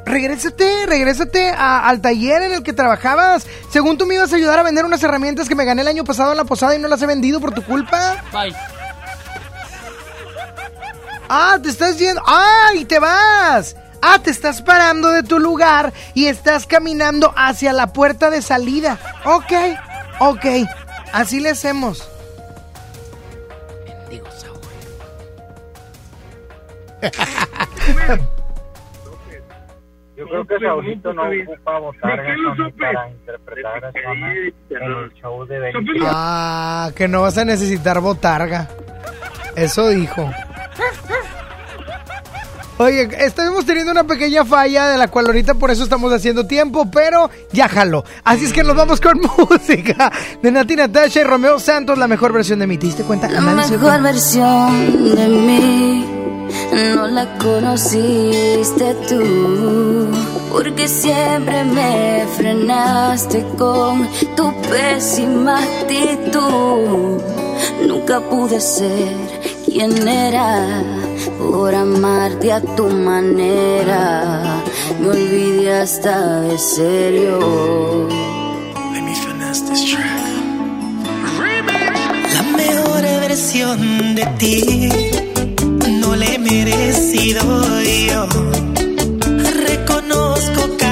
Regrésate, regrésate a- al taller en el que trabajabas. Según tú me ibas a ayudar a vender unas herramientas que me gané el año pasado en la posada y no las he vendido por tu culpa. Bye. Ah, te estás yendo. ¡Ah! Y te vas. Ah, te estás parando de tu lugar y estás caminando hacia la puerta de salida. Ok, ok. Así le hacemos. Yo creo que Saulito no ocupa votar para interpretar a en el show de Benny. Ah, que no vas a necesitar botarga. Eso dijo. Oye, estamos teniendo una pequeña falla de la cual ahorita por eso estamos haciendo tiempo, pero ya jaló. Así es que nos vamos con (laughs) música de Nati Natasha y Romeo Santos, la mejor versión de mí. ¿Te diste cuenta? La mejor versión de mí no la conociste tú, porque siempre me frenaste con tu pésima actitud. Nunca pude ser quien era por amarte a tu manera. Me olvidé hasta de serio. La mejor versión de ti no le he merecido yo. Reconozco cada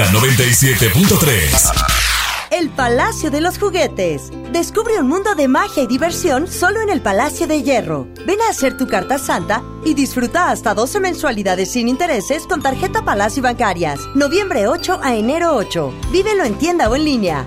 Sony en Nexa 97.3. El Palacio de los Juguetes. Descubre un mundo de magia y diversión solo en el Palacio de Hierro. Ven a hacer tu carta santa y disfruta hasta 12 mensualidades sin intereses con tarjeta Palacio Bancarias. Noviembre 8 a enero 8. Vívelo en tienda o en línea.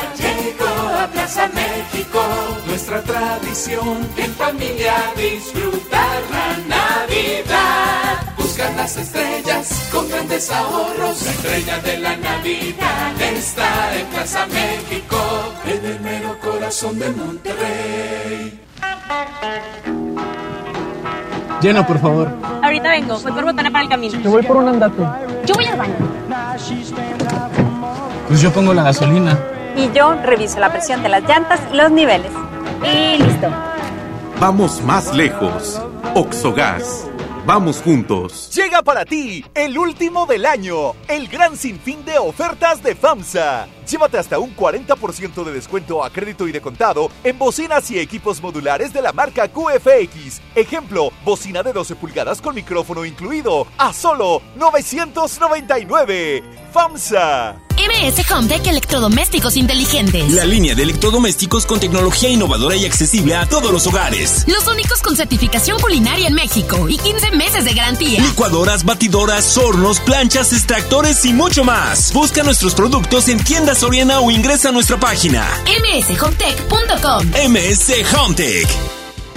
Plaza México. Nuestra tradición en familia disfrutar la Navidad. Buscar las estrellas con grandes ahorros. La estrella de la Navidad está en Plaza México. En el mero corazón de Monterrey. Llena, por favor. Ahorita vengo, voy por botana para el camino. Te voy por un andate. Yo voy al baño. Pues yo pongo la gasolina. Y yo reviso la presión de las llantas y los niveles. Y listo. Vamos más lejos. Oxogas. Vamos juntos. Llega para ti el último del año, el gran sinfín de ofertas de FAMSA. Llévate hasta un 40% de descuento a crédito y de contado en bocinas y equipos modulares de la marca QFX. Ejemplo, bocina de 12 pulgadas con micrófono incluido a solo 999. FAMSA. MS Hometech Electrodomésticos Inteligentes. La línea de electrodomésticos con tecnología innovadora y accesible a todos los hogares. Los únicos con certificación culinaria en México y 15 meses de garantía. Licuadoras, batidoras, hornos, planchas, extractores y mucho más. Busca nuestros productos en tiendas Soriana o ingresa a nuestra página mshometech.com. MS Hometech.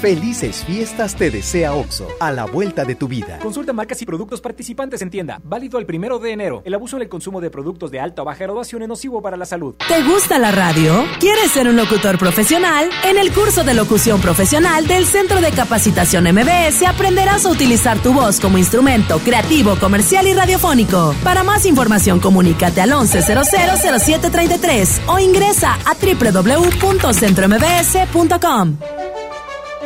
Felices fiestas te desea OXO, a la vuelta de tu vida. Consulta marcas y productos participantes en tienda. Válido el primero de enero. El abuso en el consumo de productos de alta o baja graduación es nocivo para la salud. ¿Te gusta la radio? ¿Quieres ser un locutor profesional? En el curso de locución profesional del Centro de Capacitación MBS aprenderás a utilizar tu voz como instrumento creativo, comercial y radiofónico. Para más información, comunícate al 11000733 o ingresa a www.centrombs.com.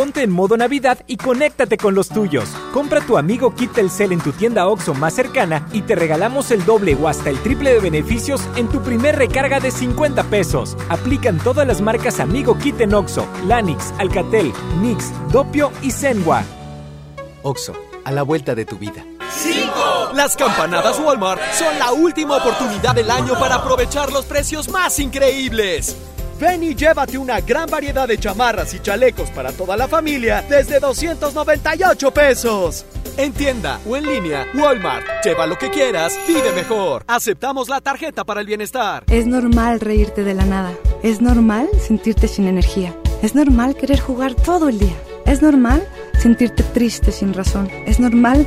Ponte en modo Navidad y conéctate con los tuyos. Compra tu amigo Kit Telcel en tu tienda OXO más cercana y te regalamos el doble o hasta el triple de beneficios en tu primer recarga de 50 pesos. Aplican todas las marcas Amigo Kit en OXO, Lanix, Alcatel, Nix, Dopio y Zenwa. OXO, a la vuelta de tu vida. Las campanadas Walmart son la última oportunidad del año para aprovechar los precios más increíbles. Ven y llévate una gran variedad de chamarras y chalecos para toda la familia desde 298 pesos. En tienda o en línea, Walmart. Lleva lo que quieras, vive mejor. Aceptamos la tarjeta para el bienestar. Es normal reírte de la nada. Es normal sentirte sin energía. Es normal querer jugar todo el día. Es normal sentirte triste sin razón. Es normal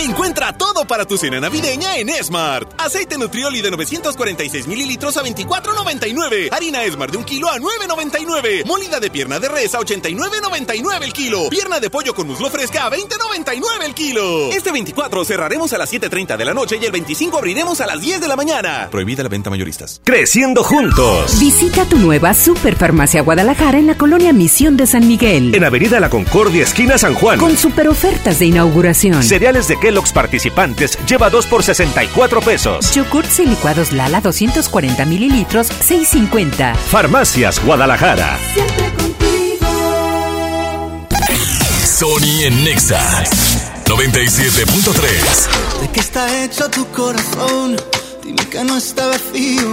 Encuentra todo para tu cena navideña en Smart. Aceite Nutrioli de 946 mililitros a 24.99. Harina Smart de un kilo a 9.99. Molida de pierna de res a 89.99 el kilo. Pierna de pollo con muslo fresca a 20.99 el kilo. Este 24 cerraremos a las 7.30 de la noche y el 25 abriremos a las 10 de la mañana. Prohibida la venta mayoristas. Creciendo juntos. Visita tu nueva Superfarmacia Guadalajara en la colonia Misión de San Miguel. En Avenida La Concordia, esquina San Juan. Con super ofertas de inauguración. Cereales de Kellogg's participantes lleva 2 por 64 pesos. Yogurts y licuados Lala 240 mililitros, 6.50. Farmacias Guadalajara. Sony en Nexa 97.3. ¿De qué está hecho tu corazón? Dime que no está vacío.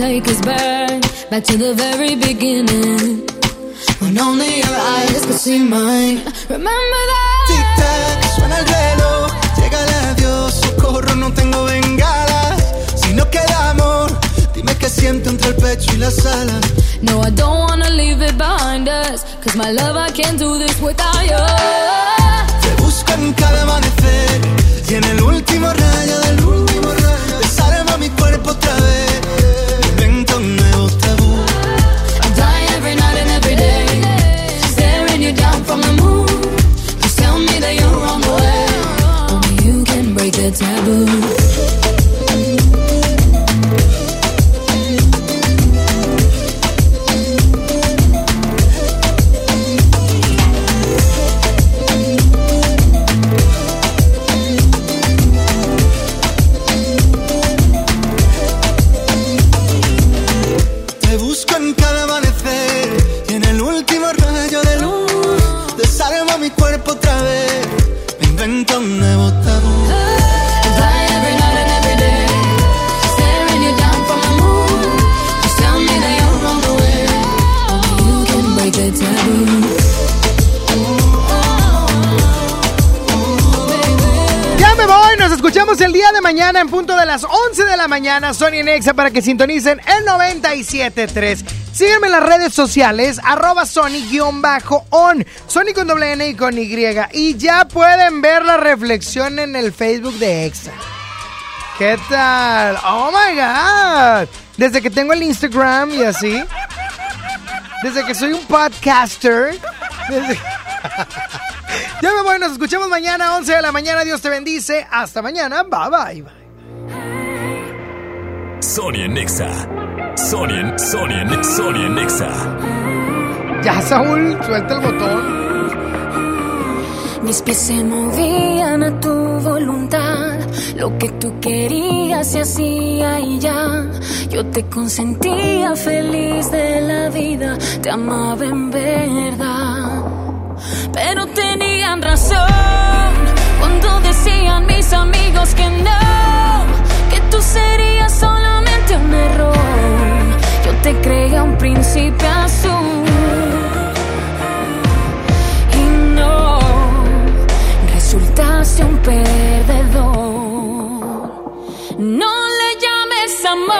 take us back? Back to the very beginning. When only your eyes could see mine. Remember that? Tic tac, suena el reloj. Llega el adiós, socorro, no tengo bengalas. Si no queda amor, dime qué siento entre el pecho y las alas. No, I don't wanna leave it behind us. Cause my love, I can't do this without you. Te busco en cada amanecer y en el último rayo de luz. Desarma the escuchamos el día de mañana en punto de las 11 de la mañana, Sony Nexa, para que sintonicen el 97.3. Sígueme en las redes sociales, arroba Sony-on, Sony con doble N y con Y. Y ya pueden ver la reflexión en el Facebook de Exa. ¿Qué tal? Oh my God. Desde que tengo el Instagram y así. Desde que soy un podcaster. Desde... Ya me voy, nos escuchamos mañana, 11 de la mañana. Dios te bendice. Hasta mañana. Bye bye. Sony en Nexa. Sony Sony Sony Nexa. Ya, Saúl, suelta el botón. Mis pies se movían a tu voluntad. Lo que tú querías se hacía y ya. Yo te consentía feliz de la vida. Te amaba en verdad. Pero tenían razón cuando decían mis amigos que no. Que tú serías solamente un error. Yo te creía un príncipe azul. Y no resultaste un perdedor. No le llames amor,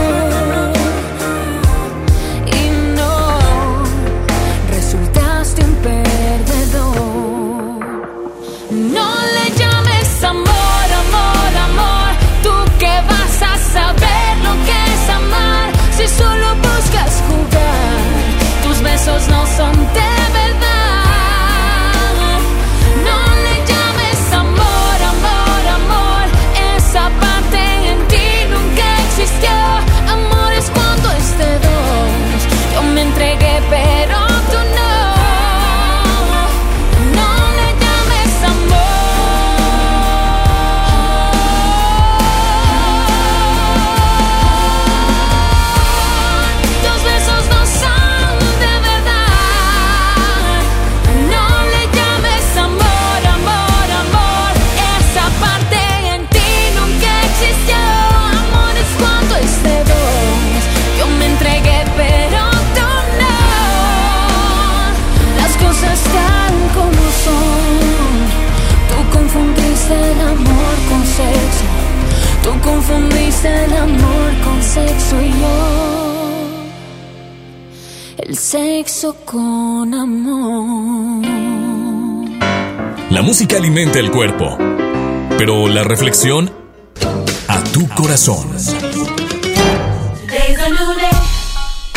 A tu corazón.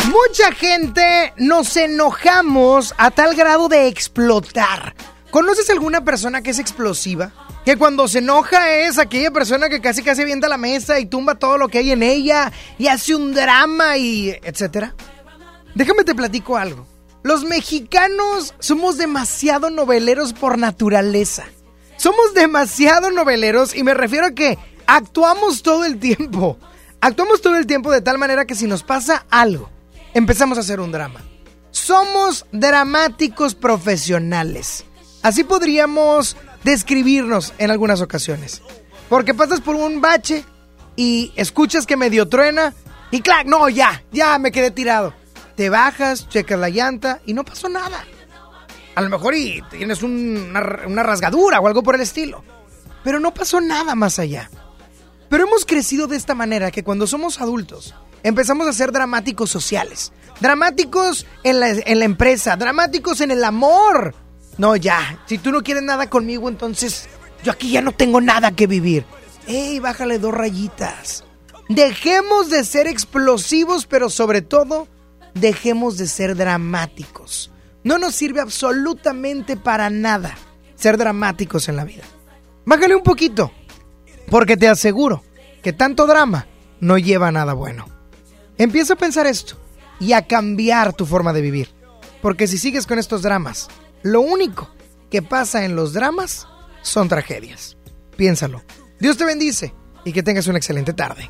Mucha gente nos enojamos a tal grado de explotar. ¿Conoces alguna persona que es explosiva? Que cuando se enoja es aquella persona que casi casi avienta la mesa y tumba todo lo que hay en ella y hace un drama y etcétera. Déjame te platico algo. Los mexicanos somos demasiado noveleros por naturaleza. Somos demasiado noveleros y me refiero a que actuamos todo el tiempo. Actuamos todo el tiempo de tal manera que si nos pasa algo, empezamos a hacer un drama. Somos dramáticos profesionales. Así podríamos describirnos en algunas ocasiones. Porque pasas por un bache y escuchas que medio truena y clac, no, ya, ya me quedé tirado. Te bajas, checas la llanta y no pasó nada. A lo mejor y tienes un- una, una rasgadura o algo por el estilo. Pero no pasó nada más allá. Pero hemos crecido de esta manera que cuando somos adultos empezamos a ser dramáticos sociales. Dramáticos en la, en la empresa, dramáticos en el amor. No, ya, si tú no quieres nada conmigo, entonces yo aquí ya no tengo nada que vivir. ¡Ey, bájale dos rayitas! Dejemos de ser explosivos, pero sobre todo, dejemos de ser dramáticos. No nos sirve absolutamente para nada ser dramáticos en la vida. Bájale un poquito, porque te aseguro que tanto drama no lleva a nada bueno. Empieza a pensar esto y a cambiar tu forma de vivir. Porque si sigues con estos dramas, lo único que pasa en los dramas son tragedias. Piénsalo. Dios te bendice y que tengas una excelente tarde.